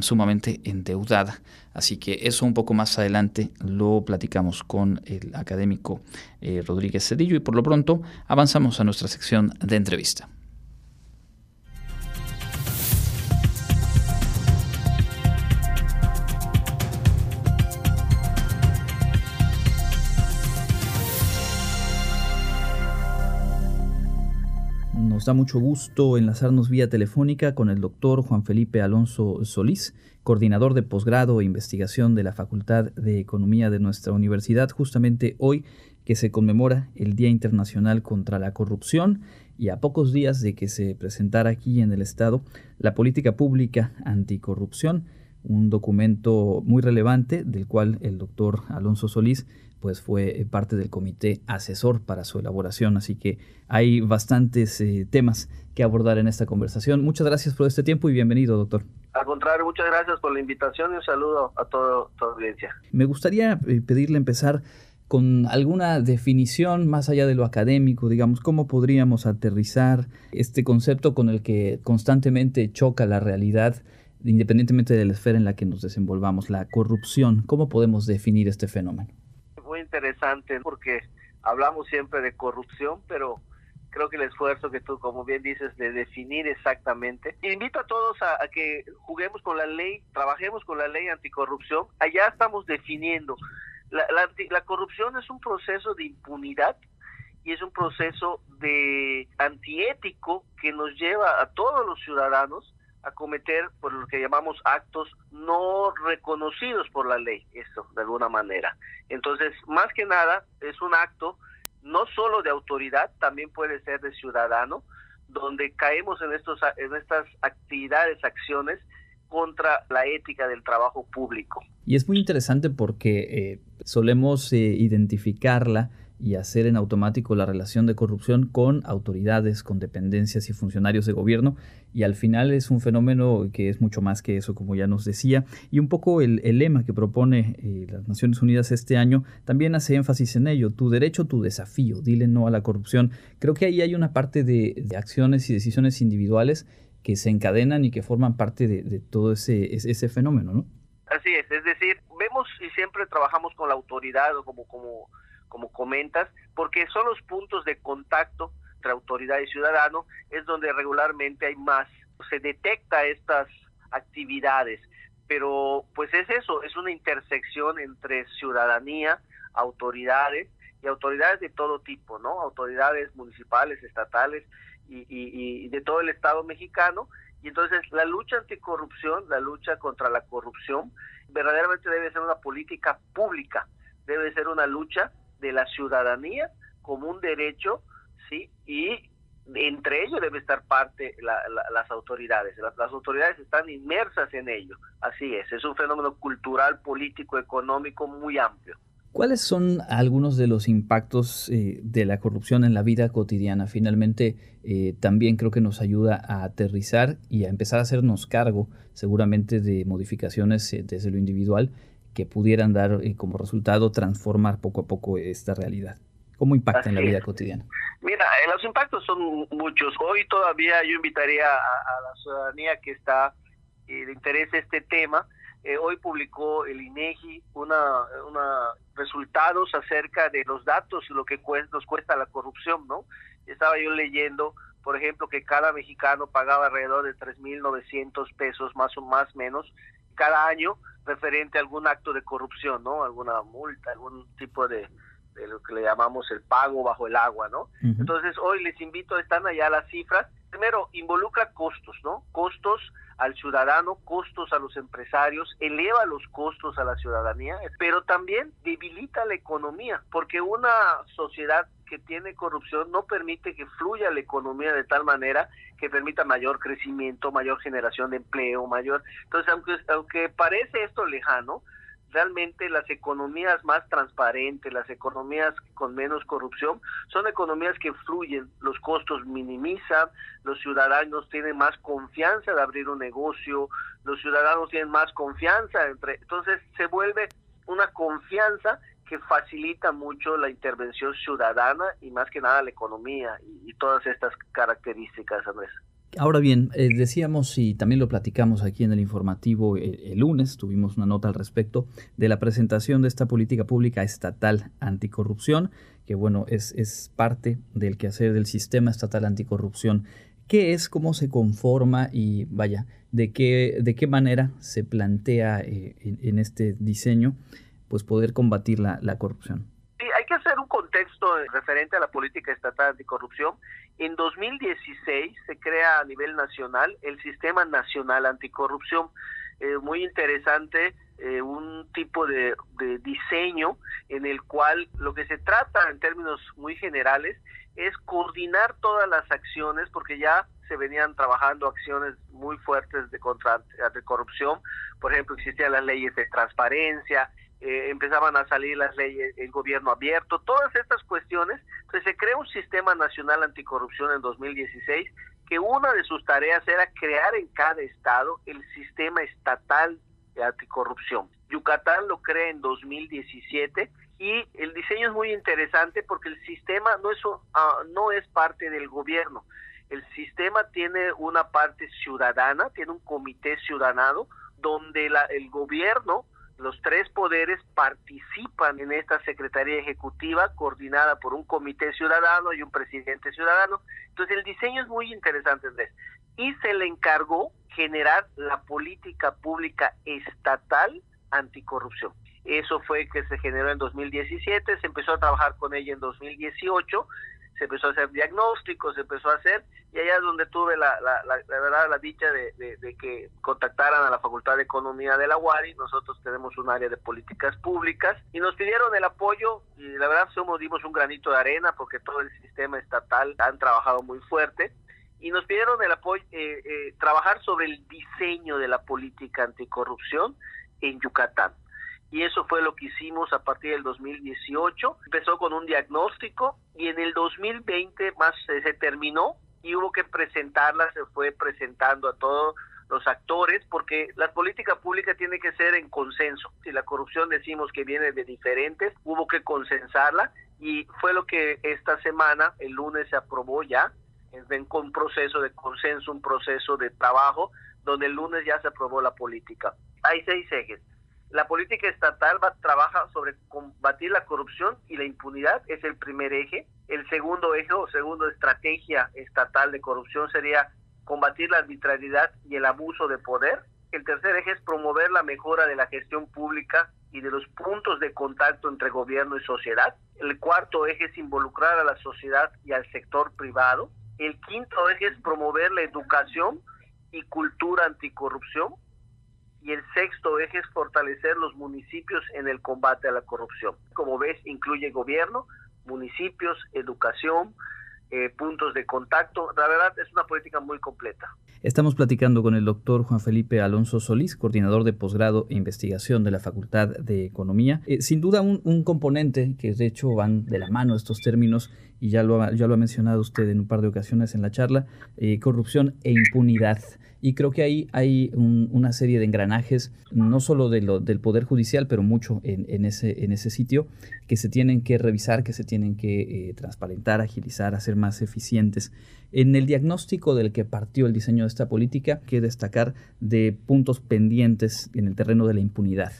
sumamente endeudada. Así que eso un poco más adelante lo platicamos con el académico eh, Rodríguez Cedillo y por lo pronto avanzamos a nuestra sección de entrevista. Nos da mucho gusto enlazarnos vía telefónica con el doctor Juan Felipe Alonso Solís, coordinador de posgrado e investigación de la Facultad de Economía de nuestra universidad, justamente hoy que se conmemora el Día Internacional contra la Corrupción y a pocos días de que se presentara aquí en el Estado la Política Pública Anticorrupción, un documento muy relevante del cual el doctor Alonso Solís pues fue eh, parte del comité asesor para su elaboración, así que hay bastantes eh, temas que abordar en esta conversación. Muchas gracias por este tiempo y bienvenido, doctor. Al contrario, muchas gracias por la invitación y un saludo a toda tu audiencia. Me gustaría eh, pedirle empezar con alguna definición más allá de lo académico, digamos, cómo podríamos aterrizar este concepto con el que constantemente choca la realidad, independientemente de la esfera en la que nos desenvolvamos, la corrupción. ¿Cómo podemos definir este fenómeno? Interesante porque hablamos siempre de corrupción, pero creo que el esfuerzo que tú, como bien dices, de definir exactamente. Invito a todos a, que juguemos con la ley, trabajemos con la ley anticorrupción. Allá estamos definiendo. La, la, corrupción es un proceso de impunidad y es un proceso de antiético que nos lleva a todos los ciudadanos a cometer por lo que llamamos actos no reconocidos por la ley, esto de alguna manera. Entonces, más que nada, es un acto no solo de autoridad, también puede ser de ciudadano, donde caemos en, estos, en estas actividades, acciones contra la ética del trabajo público. Y es muy interesante porque eh, solemos eh, identificarla y hacer en automático la relación de corrupción con autoridades, con dependencias y funcionarios de gobierno. Y al final es un fenómeno que es mucho más que eso, como ya nos decía. Y un poco el, lema que propone eh, las Naciones Unidas este año también hace énfasis en ello. Tu derecho, tu desafío. Dile no a la corrupción. Creo que ahí hay una parte de, acciones y decisiones individuales que se encadenan y que forman parte de, todo ese, ese fenómeno, ¿no? Así es, es decir, vemos y siempre trabajamos con la autoridad o como, como como comentas, porque son los puntos de contacto entre autoridad y ciudadano, es donde regularmente hay más, se detecta estas actividades, pero pues es eso, es una intersección entre ciudadanía, autoridades y autoridades de todo tipo, ¿no? Autoridades municipales, estatales y, y, y de todo el Estado mexicano. Y entonces la lucha anticorrupción, la lucha contra la corrupción, verdaderamente debe ser una política pública, debe ser una lucha de la ciudadanía como un derecho, ¿sí? Y entre ellos debe estar parte las autoridades. Las, autoridades están inmersas en ello. Así es, es un fenómeno cultural, político, económico muy amplio. ¿Cuáles son algunos de los impactos eh, de la corrupción en la vida cotidiana? Finalmente, eh, también creo que nos ayuda a aterrizar y a empezar a hacernos cargo seguramente de modificaciones eh, desde lo individual que pudieran dar y como resultado transformar poco a poco esta realidad? ¿Cómo impacta en la vida cotidiana? Mira, eh, los impactos son muchos. Hoy todavía yo invitaría a, la ciudadanía que está y le interesa este tema. Eh, hoy publicó el INEGI una, una resultados acerca de los datos y lo que nos cuesta la corrupción, ¿no? Estaba yo leyendo, por ejemplo, que cada mexicano pagaba alrededor de 3.900 pesos más o más menos cada año referente a algún acto de corrupción, ¿no? Alguna multa, algún tipo de, de lo que le llamamos el pago bajo el agua, ¿no? Entonces, hoy les invito, están allá las cifras. Primero, involucra costos, ¿no? Costos al ciudadano, costos a los empresarios, eleva los costos a la ciudadanía, pero también debilita la economía, porque una sociedad que tiene corrupción no permite que fluya la economía de tal manera que permita mayor crecimiento, mayor generación de empleo, mayor... Entonces, aunque, aunque parece esto lejano, realmente las economías más transparentes, las economías con menos corrupción, son economías que fluyen, los costos minimizan, los ciudadanos tienen más confianza de abrir un negocio, los ciudadanos tienen más confianza entre, entonces se vuelve una confianza que facilita mucho la intervención ciudadana y más que nada la economía y, todas estas características, Andrés. Ahora bien, eh, decíamos y también lo platicamos aquí en el informativo el, lunes, tuvimos una nota al respecto de la presentación de esta política pública estatal anticorrupción, que bueno, es, es parte del quehacer del sistema estatal anticorrupción. ¿Qué es, cómo se conforma y vaya, de qué, de qué manera se plantea eh, en, este diseño pues poder combatir la, la corrupción? Sí, hay que hacer un contexto referente a la política estatal anticorrupción en 2016 se crea a nivel nacional el Sistema Nacional Anticorrupción. Eh, muy interesante, eh, un tipo de, diseño en el cual lo que se trata en términos muy generales es coordinar todas las acciones, porque ya se venían trabajando acciones muy fuertes de contra de corrupción. Por ejemplo, existían las leyes de transparencia, eh, empezaban a salir las leyes, el gobierno abierto, todas estas cuestiones. Entonces se crea un sistema nacional anticorrupción en 2016 que una de sus tareas era crear en cada estado el sistema estatal de anticorrupción. Yucatán lo crea en 2017 y el diseño es muy interesante porque el sistema no es, ah, no es parte del gobierno. El sistema tiene una parte ciudadana, tiene un comité ciudadano donde la, el gobierno los tres poderes participan en esta Secretaría Ejecutiva coordinada por un comité ciudadano y un presidente ciudadano. Entonces el diseño es muy interesante, Andrés. Y se le encargó generar la política pública estatal anticorrupción. Eso fue que se generó en 2017, se empezó a trabajar con ella en 2018 se empezó a hacer diagnósticos, se empezó a hacer, y allá es donde tuve la, la, la, verdad, la dicha de, que contactaran a la Facultad de Economía de la UARI, nosotros tenemos un área de políticas públicas, y nos pidieron el apoyo, y la verdad somos, dimos un granito de arena, porque todo el sistema estatal han trabajado muy fuerte, y nos pidieron el apoyo, eh, eh, trabajar sobre el diseño de la política anticorrupción en Yucatán y eso fue lo que hicimos a partir del 2018. Empezó con un diagnóstico y en el 2020 más se terminó y hubo que presentarla, se fue presentando a todos los actores, porque la política pública tiene que ser en consenso. Si la corrupción decimos que viene de diferentes, hubo que consensarla y fue lo que esta semana, el lunes, se aprobó ya, en un proceso de consenso, un proceso de trabajo, donde el lunes ya se aprobó la política. Hay seis ejes la política estatal va, trabaja sobre combatir la corrupción y la impunidad, es el primer eje. El segundo eje o segundo estrategia estatal de corrupción sería combatir la arbitrariedad y el abuso de poder. El tercer eje es promover la mejora de la gestión pública y de los puntos de contacto entre gobierno y sociedad. El cuarto eje es involucrar a la sociedad y al sector privado. El quinto eje es promover la educación y cultura anticorrupción y el sexto eje es fortalecer los municipios en el combate a la corrupción. Como ves, incluye gobierno, municipios, educación, eh, puntos de contacto. La verdad es una política muy completa. Estamos platicando con el doctor Juan Felipe Alonso Solís, coordinador de posgrado e investigación de la Facultad de Economía. Eh, sin duda un, componente que de hecho van de la mano estos términos y ya lo, ha, lo ha mencionado usted en un par de ocasiones en la charla, eh, corrupción e impunidad. Y creo que ahí hay una serie de engranajes, no solo de lo, del Poder Judicial, pero mucho en, ese, en ese sitio, que se tienen que revisar, que se tienen que eh, transparentar, agilizar, hacer más eficientes. En el diagnóstico del que partió el diseño de esta política, que destacar de puntos pendientes en el terreno de la impunidad.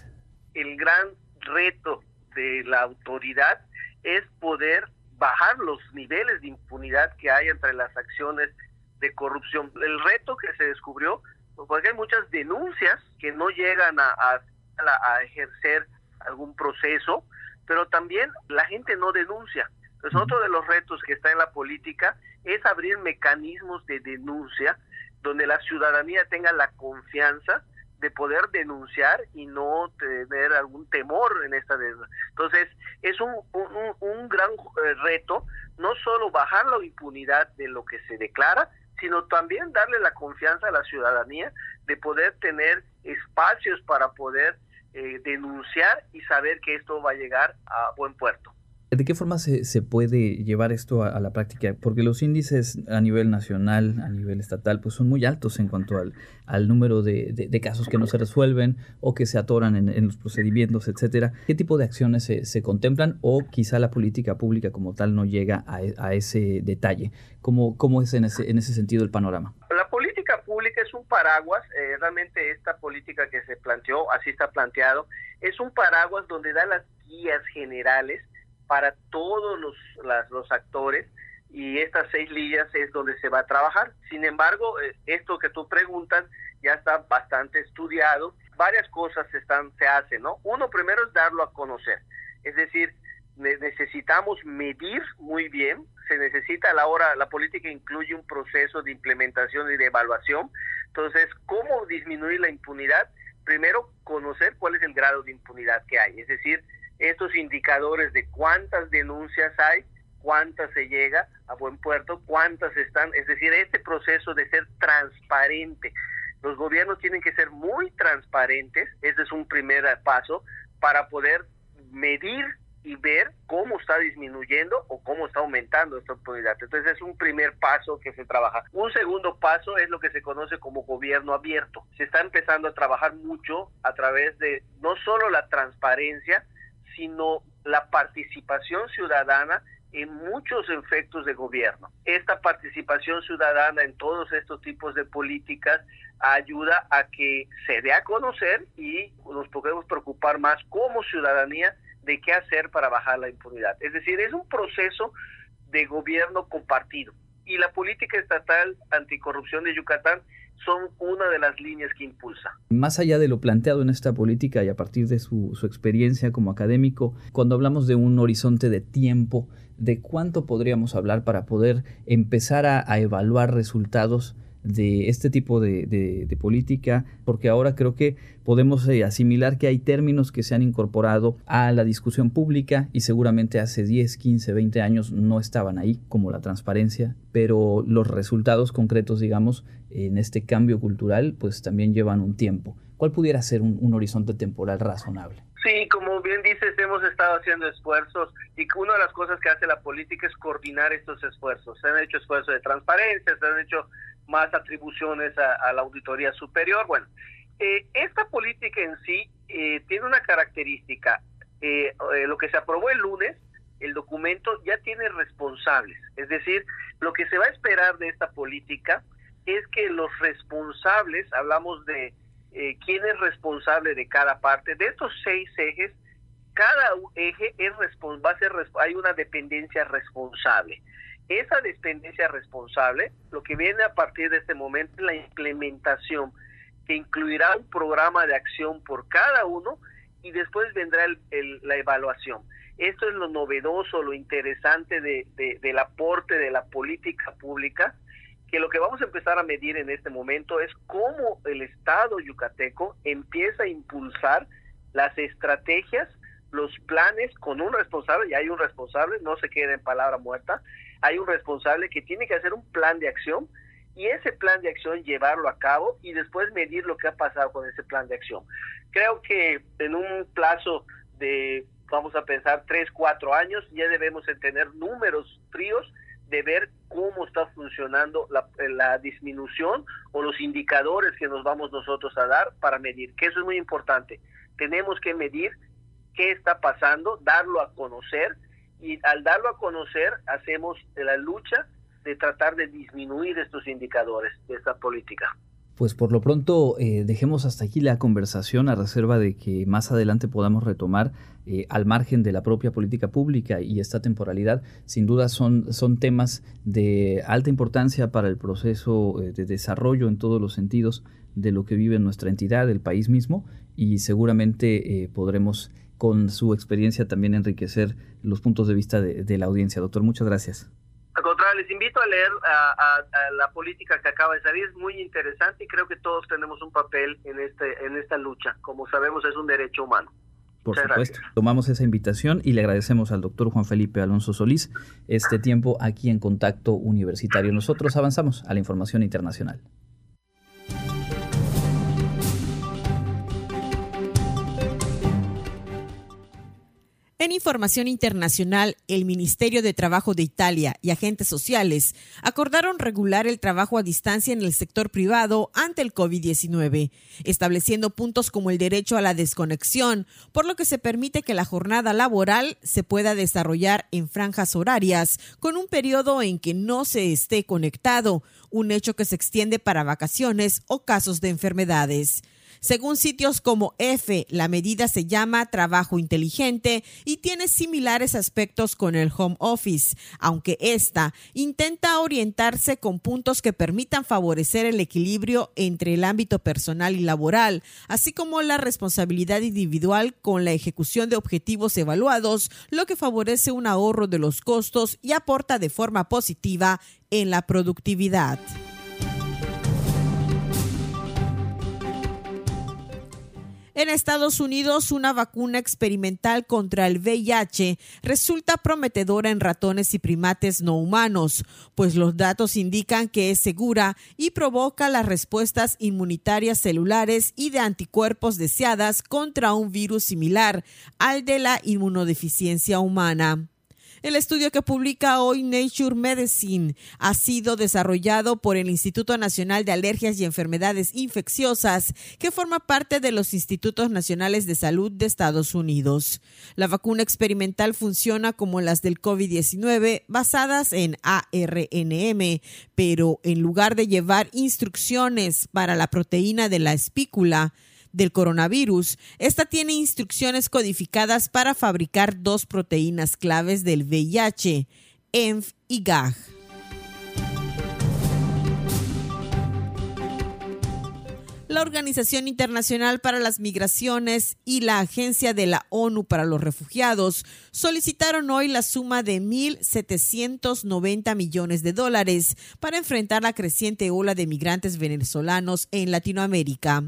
El gran reto de la autoridad es poder bajar los niveles de impunidad que hay entre las acciones de corrupción. El reto que se descubrió, porque hay muchas denuncias que no llegan a, a, ejercer algún proceso, pero también la gente no denuncia. Entonces, otro de los retos que está en la política es abrir mecanismos de denuncia donde la ciudadanía tenga la confianza de poder denunciar y no tener algún temor en esta denuncia. Entonces, es un, un, un gran eh, reto no solo bajar la impunidad de lo que se declara, sino también darle la confianza a la ciudadanía de poder tener espacios para poder eh, denunciar y saber que esto va a llegar a buen puerto. ¿De qué forma se, se puede llevar esto a, la práctica? Porque los índices a nivel nacional, a nivel estatal, pues son muy altos en cuanto al, al número de, de, casos que no se resuelven o que se atoran en, en los procedimientos, etcétera. ¿Qué tipo de acciones se, se, contemplan o quizá la política pública como tal no llega a, a ese detalle? ¿Cómo, ¿Cómo, es en ese, en ese sentido el panorama? La política pública es un paraguas, eh, realmente esta política que se planteó, así está planteado, es un paraguas donde da las guías generales para todos los, los actores y estas seis líneas es donde se va a trabajar. Sin embargo, eh, esto que tú preguntas ya está bastante estudiado. Varias cosas están, se hacen, ¿no? Uno primero es darlo a conocer. Es decir, necesitamos medir muy bien. Se necesita a la hora, la política incluye un proceso de implementación y de evaluación. Entonces, ¿cómo disminuir la impunidad? Primero, conocer cuál es el grado de impunidad que hay. Es decir, estos indicadores de cuántas denuncias hay, cuántas se llega a buen puerto, cuántas están, es decir, este proceso de ser transparente. Los gobiernos tienen que ser muy transparentes, ese es un primer paso para poder medir y ver cómo está disminuyendo o cómo está aumentando esta impunidad. Entonces es un primer paso que se trabaja. Un segundo paso es lo que se conoce como gobierno abierto. Se está empezando a trabajar mucho a través de no solo la transparencia, sino la participación ciudadana en muchos efectos de gobierno. Esta participación ciudadana en todos estos tipos de políticas ayuda a que se dé a conocer y nos podemos preocupar más como ciudadanía de qué hacer para bajar la impunidad. Es decir, es un proceso de gobierno compartido y la política estatal anticorrupción de Yucatán son una de las líneas que impulsa. Más allá de lo planteado en esta política y a partir de su, experiencia como académico, cuando hablamos de un horizonte de tiempo, ¿de cuánto podríamos hablar para poder empezar a evaluar resultados de este tipo de, política, porque ahora creo que podemos eh, asimilar que hay términos que se han incorporado a la discusión pública y seguramente hace 10, 15, 20 años no estaban ahí, como la transparencia, pero los resultados concretos, digamos, en este cambio cultural, pues también llevan un tiempo. ¿Cuál pudiera ser un, un horizonte temporal razonable? Sí, como bien dices, hemos estado haciendo esfuerzos y una de las cosas que hace la política es coordinar estos esfuerzos. Se han hecho esfuerzos de transparencia, se han hecho más atribuciones a, la auditoría superior. Bueno, eh, esta política en sí eh, tiene una característica. Eh, lo que se aprobó el lunes, el documento ya tiene responsables. Es decir, lo que se va a esperar de esta política es que los responsables, hablamos de quién es responsable de cada parte, de estos seis ejes, cada eje es va a ser hay una dependencia responsable. Esa dependencia responsable, lo que viene a partir de este momento es la implementación que incluirá un programa de acción por cada uno y después vendrá la evaluación. Esto es lo novedoso, lo interesante de, del aporte de la política pública, que lo que vamos a empezar a medir en este momento es cómo el Estado yucateco empieza a impulsar las estrategias, los planes con un responsable, y hay un responsable, no se queda en palabra muerta, hay un responsable que tiene que hacer un plan de acción y ese plan de acción llevarlo a cabo y después medir lo que ha pasado con ese plan de acción. Creo que en un plazo de, vamos a pensar, tres, cuatro años, ya debemos tener números fríos de ver cómo está funcionando la, disminución o los indicadores que nos vamos nosotros a dar para medir, que eso es muy importante. Tenemos que medir qué está pasando, darlo a conocer y al darlo a conocer hacemos la lucha de tratar de disminuir estos indicadores de esta política. Pues por lo pronto eh, dejemos hasta aquí la conversación a reserva de que más adelante podamos retomar eh, al margen de la propia política pública y esta temporalidad. Sin duda son, son temas de alta importancia para el proceso eh, de desarrollo en todos los sentidos de lo que vive nuestra entidad, el país mismo, y seguramente podremos con su experiencia también enriquecer los puntos de vista de, la audiencia. Doctor, muchas gracias. Al contrario, les invito a leer a, la política que acaba de salir, es muy interesante y creo que todos tenemos un papel en, este, en esta lucha. Como sabemos, es un derecho humano. Por supuesto. Tomamos esa invitación y le agradecemos al doctor Juan Felipe Alonso Solís este tiempo aquí en Contacto Universitario. Nosotros avanzamos a la información internacional. En información internacional, el Ministerio de Trabajo de Italia y agentes sociales acordaron regular el trabajo a distancia en el sector privado ante el COVID-19, estableciendo puntos como el derecho a la desconexión, por lo que se permite que la jornada laboral se pueda desarrollar en franjas horarias con un periodo en que no se esté conectado, un hecho que se extiende para vacaciones o casos de enfermedades. Según sitios como F, la medida se llama trabajo inteligente y tiene similares aspectos con el home office, aunque esta intenta orientarse con puntos que permitan favorecer el equilibrio entre el ámbito personal y laboral, así como la responsabilidad individual con la ejecución de objetivos evaluados, lo que favorece un ahorro de los costos y aporta de forma positiva en la productividad. En Estados Unidos, una vacuna experimental contra el VIH resulta prometedora en ratones y primates no humanos, pues los datos indican que es segura y provoca las respuestas inmunitarias celulares y de anticuerpos deseadas contra un virus similar al de la inmunodeficiencia humana. El estudio que publica hoy Nature Medicine ha sido desarrollado por el Instituto Nacional de Alergias y Enfermedades Infecciosas, que forma parte de los Institutos Nacionales de Salud de Estados Unidos. La vacuna experimental funciona como las del COVID-19, basadas en ARNM, pero en lugar de llevar instrucciones para la proteína de la espícula, del coronavirus, esta tiene instrucciones codificadas para fabricar dos proteínas claves del VIH, ENF y GAG. La Organización Internacional para las Migraciones y la Agencia de la ONU para los Refugiados solicitaron hoy la suma de 1.790 millones de dólares para enfrentar la creciente ola de migrantes venezolanos en Latinoamérica.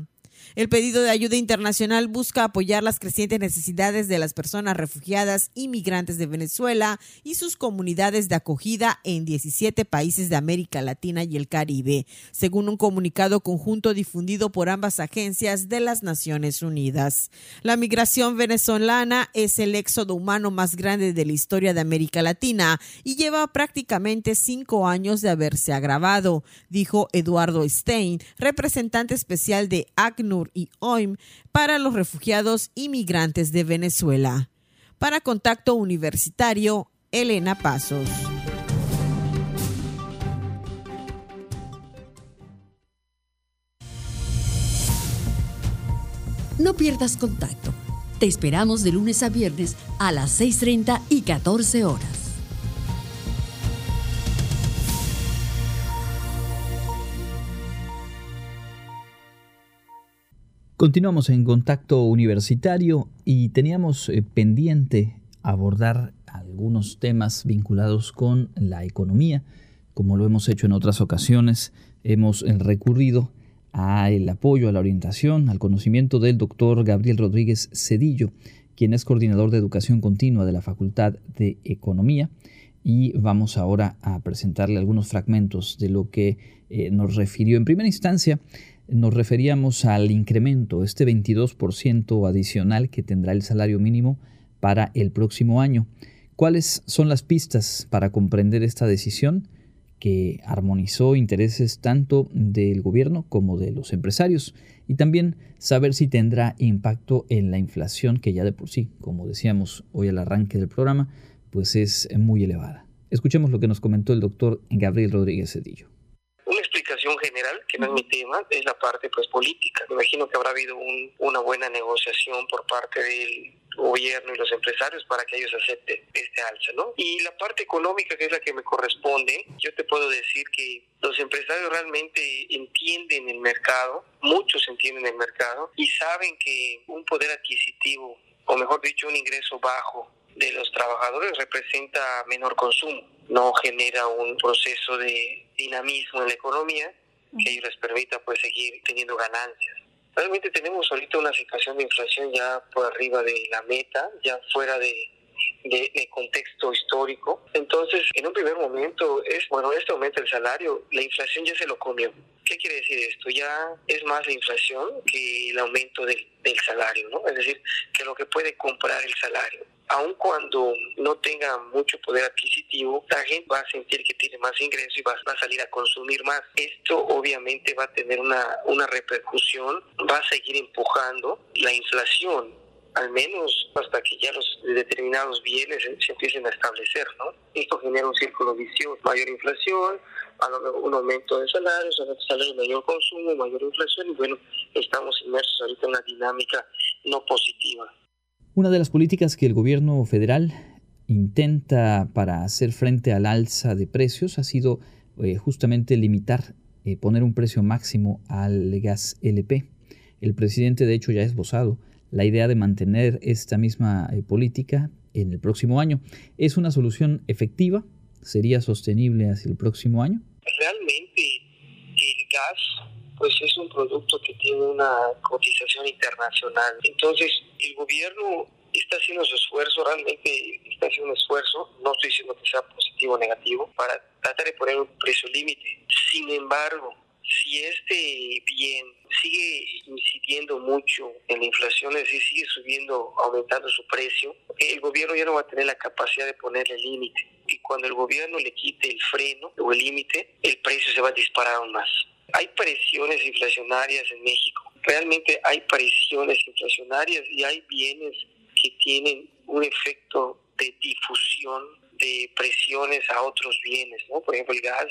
El pedido de ayuda internacional busca apoyar las crecientes necesidades de las personas refugiadas y migrantes de Venezuela y sus comunidades de acogida en 17 países de América Latina y el Caribe, según un comunicado conjunto difundido por ambas agencias de las Naciones Unidas. La migración venezolana es el éxodo humano más grande de la historia de América Latina y lleva prácticamente cinco años de haberse agravado, dijo Eduardo Stein, representante especial de ACNUR y OIM para los refugiados inmigrantes de Venezuela. Para Contacto Universitario, Elena Pasos. No pierdas contacto. Te esperamos de lunes a viernes a las 6.30 y 14 horas. Continuamos en contacto universitario y teníamos eh, pendiente abordar algunos temas vinculados con la economía. Como lo hemos hecho en otras ocasiones, hemos eh, recurrido al apoyo, a la orientación, al conocimiento del doctor Gabriel Rodríguez Cedillo, quien es coordinador de educación continua de la Facultad de Economía. Y vamos ahora a presentarle algunos fragmentos de lo que eh, nos refirió en primera instancia nos referíamos al incremento, este 22% adicional que tendrá el salario mínimo para el próximo año. ¿Cuáles son las pistas para comprender esta decisión que armonizó intereses tanto del gobierno como de los empresarios? Y también saber si tendrá impacto en la inflación que ya de por sí, como decíamos hoy al arranque del programa, pues es muy elevada. Escuchemos lo que nos comentó el doctor Gabriel Rodríguez Cedillo que no es mi tema, es la parte pues política. Me imagino que habrá habido una buena negociación por parte del gobierno y los empresarios para que ellos acepten este alza, ¿no? Y la parte económica, que es la que me corresponde, yo te puedo decir que los empresarios realmente entienden el mercado, muchos entienden el mercado y saben que un poder adquisitivo, o mejor dicho, un ingreso bajo de los trabajadores representa menor consumo, no genera un proceso de dinamismo en la economía que ellos les permita pues seguir teniendo ganancias. Realmente tenemos ahorita una situación de inflación ya por arriba de la meta, ya fuera de, de, contexto histórico. Entonces, en un primer momento, es bueno, este aumento del salario, la inflación ya se lo comió. ¿Qué quiere decir esto? Ya es más la inflación que el aumento del, del salario, ¿no? Es decir, que lo que puede comprar el salario aun cuando no tenga mucho poder adquisitivo, la gente va a sentir que tiene más ingresos y va, a salir a consumir más. Esto obviamente va a tener una, una repercusión, va a seguir empujando la inflación al menos hasta que ya los determinados bienes se empiecen a establecer, ¿no? Esto genera un círculo vicioso, mayor inflación, un aumento de salarios, salarios, mayor consumo, mayor inflación, y bueno, estamos inmersos ahorita en una dinámica no positiva. Una de las políticas que el gobierno federal intenta para hacer frente al alza de precios ha sido eh, justamente limitar, eh, poner un precio máximo al gas LP. El presidente de hecho ya ha esbozado la idea de mantener esta misma eh, política en el próximo año. ¿Es una solución efectiva? ¿Sería sostenible hacia el próximo año? Realmente el gas pues es un producto que tiene una cotización internacional. Entonces, el gobierno está haciendo su esfuerzo, realmente está haciendo un esfuerzo, no estoy diciendo que sea positivo o negativo, para tratar de poner un precio límite. Sin embargo, si este bien sigue incidiendo mucho en la inflación, es decir, sigue subiendo, aumentando su precio, el gobierno ya no va a tener la capacidad de ponerle límite. Y cuando el gobierno le quite el freno o el límite, el precio se va a disparar aún más. Hay presiones inflacionarias en México. Realmente hay presiones inflacionarias y hay bienes que tienen un efecto de difusión de presiones a otros bienes, ¿no? Por ejemplo, el gas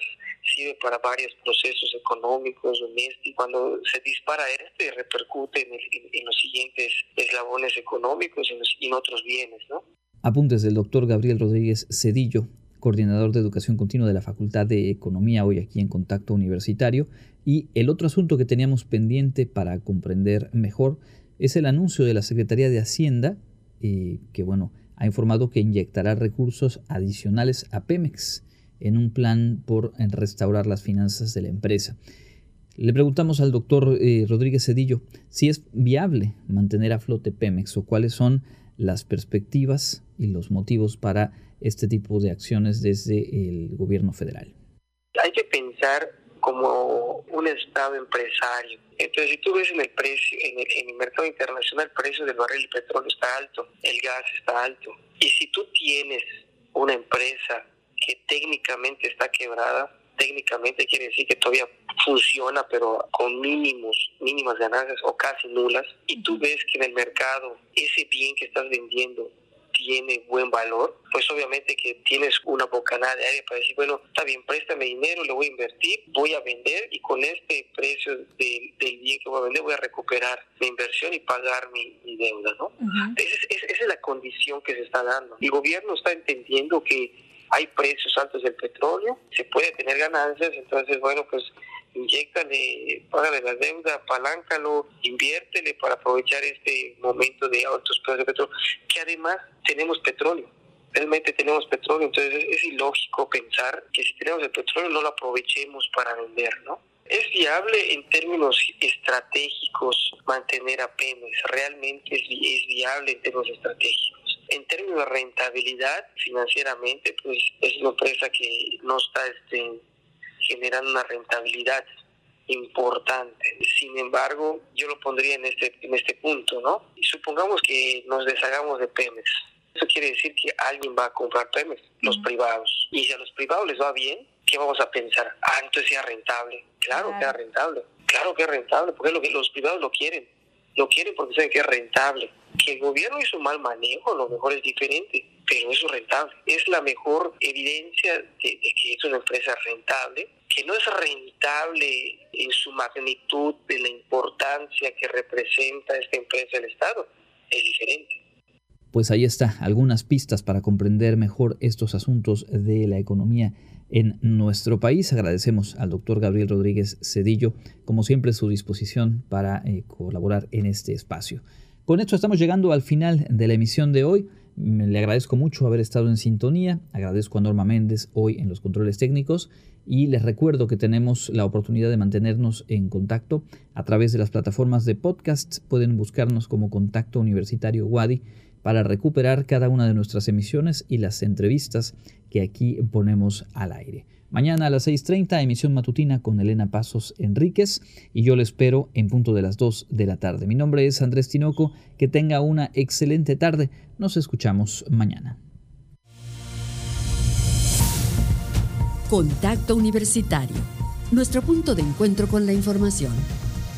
sirve para varios procesos económicos, domésticos. Cuando se dispara este, repercute en, los siguientes eslabones económicos y en, otros bienes, ¿no? Apuntes del doctor Gabriel Rodríguez Cedillo, coordinador de educación continua de la Facultad de Economía, hoy aquí en Contacto Universitario. Y el otro asunto que teníamos pendiente para comprender mejor es el anuncio de la Secretaría de Hacienda, eh, que bueno, ha informado que inyectará recursos adicionales a Pemex en un plan por restaurar las finanzas de la empresa. Le preguntamos al doctor eh, Rodríguez Cedillo si es viable mantener a flote Pemex o cuáles son las perspectivas y los motivos para este tipo de acciones desde el gobierno federal. Hay que pensar como un estado empresario. Entonces, si tú ves en el precio, en el, en el mercado internacional, el precio del barril de petróleo está alto, el gas está alto. Y si tú tienes una empresa que técnicamente está quebrada, técnicamente quiere decir que todavía funciona, pero con mínimos, mínimas ganancias o casi nulas, y tú ves que en el mercado ese bien que estás vendiendo tiene buen valor, pues obviamente que tienes una bocanada de aire para decir, bueno, está bien, préstame dinero, lo voy a invertir, voy a vender y con este precio del bien que voy a vender voy a recuperar mi inversión y pagar mi, deuda, ¿no? esa es la condición que se está dando. El gobierno está entendiendo que hay precios altos del petróleo, se puede tener ganancias, entonces, bueno, pues inyectale, págale la deuda, apaláncalo, inviértele para aprovechar este momento de altos precios de petróleo, que además tenemos petróleo. Realmente tenemos petróleo, entonces es ilógico pensar que si tenemos el petróleo no lo aprovechemos para vender, ¿no? ¿Es viable en términos estratégicos mantener a Pemex? Realmente es, viable en términos estratégicos en términos de rentabilidad financieramente, pues es una empresa que no está este, generando una rentabilidad importante. Sin embargo, yo lo pondría en este, en este punto, ¿no? Y supongamos que nos deshagamos de Pemex. Eso quiere decir que alguien va a comprar Pemex, los privados. Y si a los privados les va bien, ¿qué vamos a pensar? Ah, entonces sea rentable. Claro, que es rentable. Claro que es rentable, porque lo que los privados lo quieren. Lo quieren porque saben que es rentable. Que el gobierno hizo mal manejo, a lo mejor es diferente, pero eso es rentable. Es la mejor evidencia de, que es una empresa rentable, que no es rentable en su magnitud de la importancia que representa esta empresa del Estado, es diferente. Pues ahí está, algunas pistas para comprender mejor estos asuntos de la economía en nuestro país. Agradecemos al doctor Gabriel Rodríguez Cedillo, como siempre, su disposición para eh, colaborar en este espacio. Con esto estamos llegando al final de la emisión de hoy. Le agradezco mucho haber estado en sintonía, agradezco a Norma Méndez hoy en los controles técnicos y les recuerdo que tenemos la oportunidad de mantenernos en contacto a través de las plataformas de podcast. Pueden buscarnos como Contacto Universitario Wadi para recuperar cada una de nuestras emisiones y las entrevistas que aquí ponemos al aire. Mañana a las 6.30, emisión matutina con Elena Pasos Enríquez y yo le espero en punto de las 2 de la tarde. Mi nombre es Andrés Tinoco, que tenga una excelente tarde. Nos escuchamos mañana. Contacto Universitario, nuestro punto de encuentro con la información.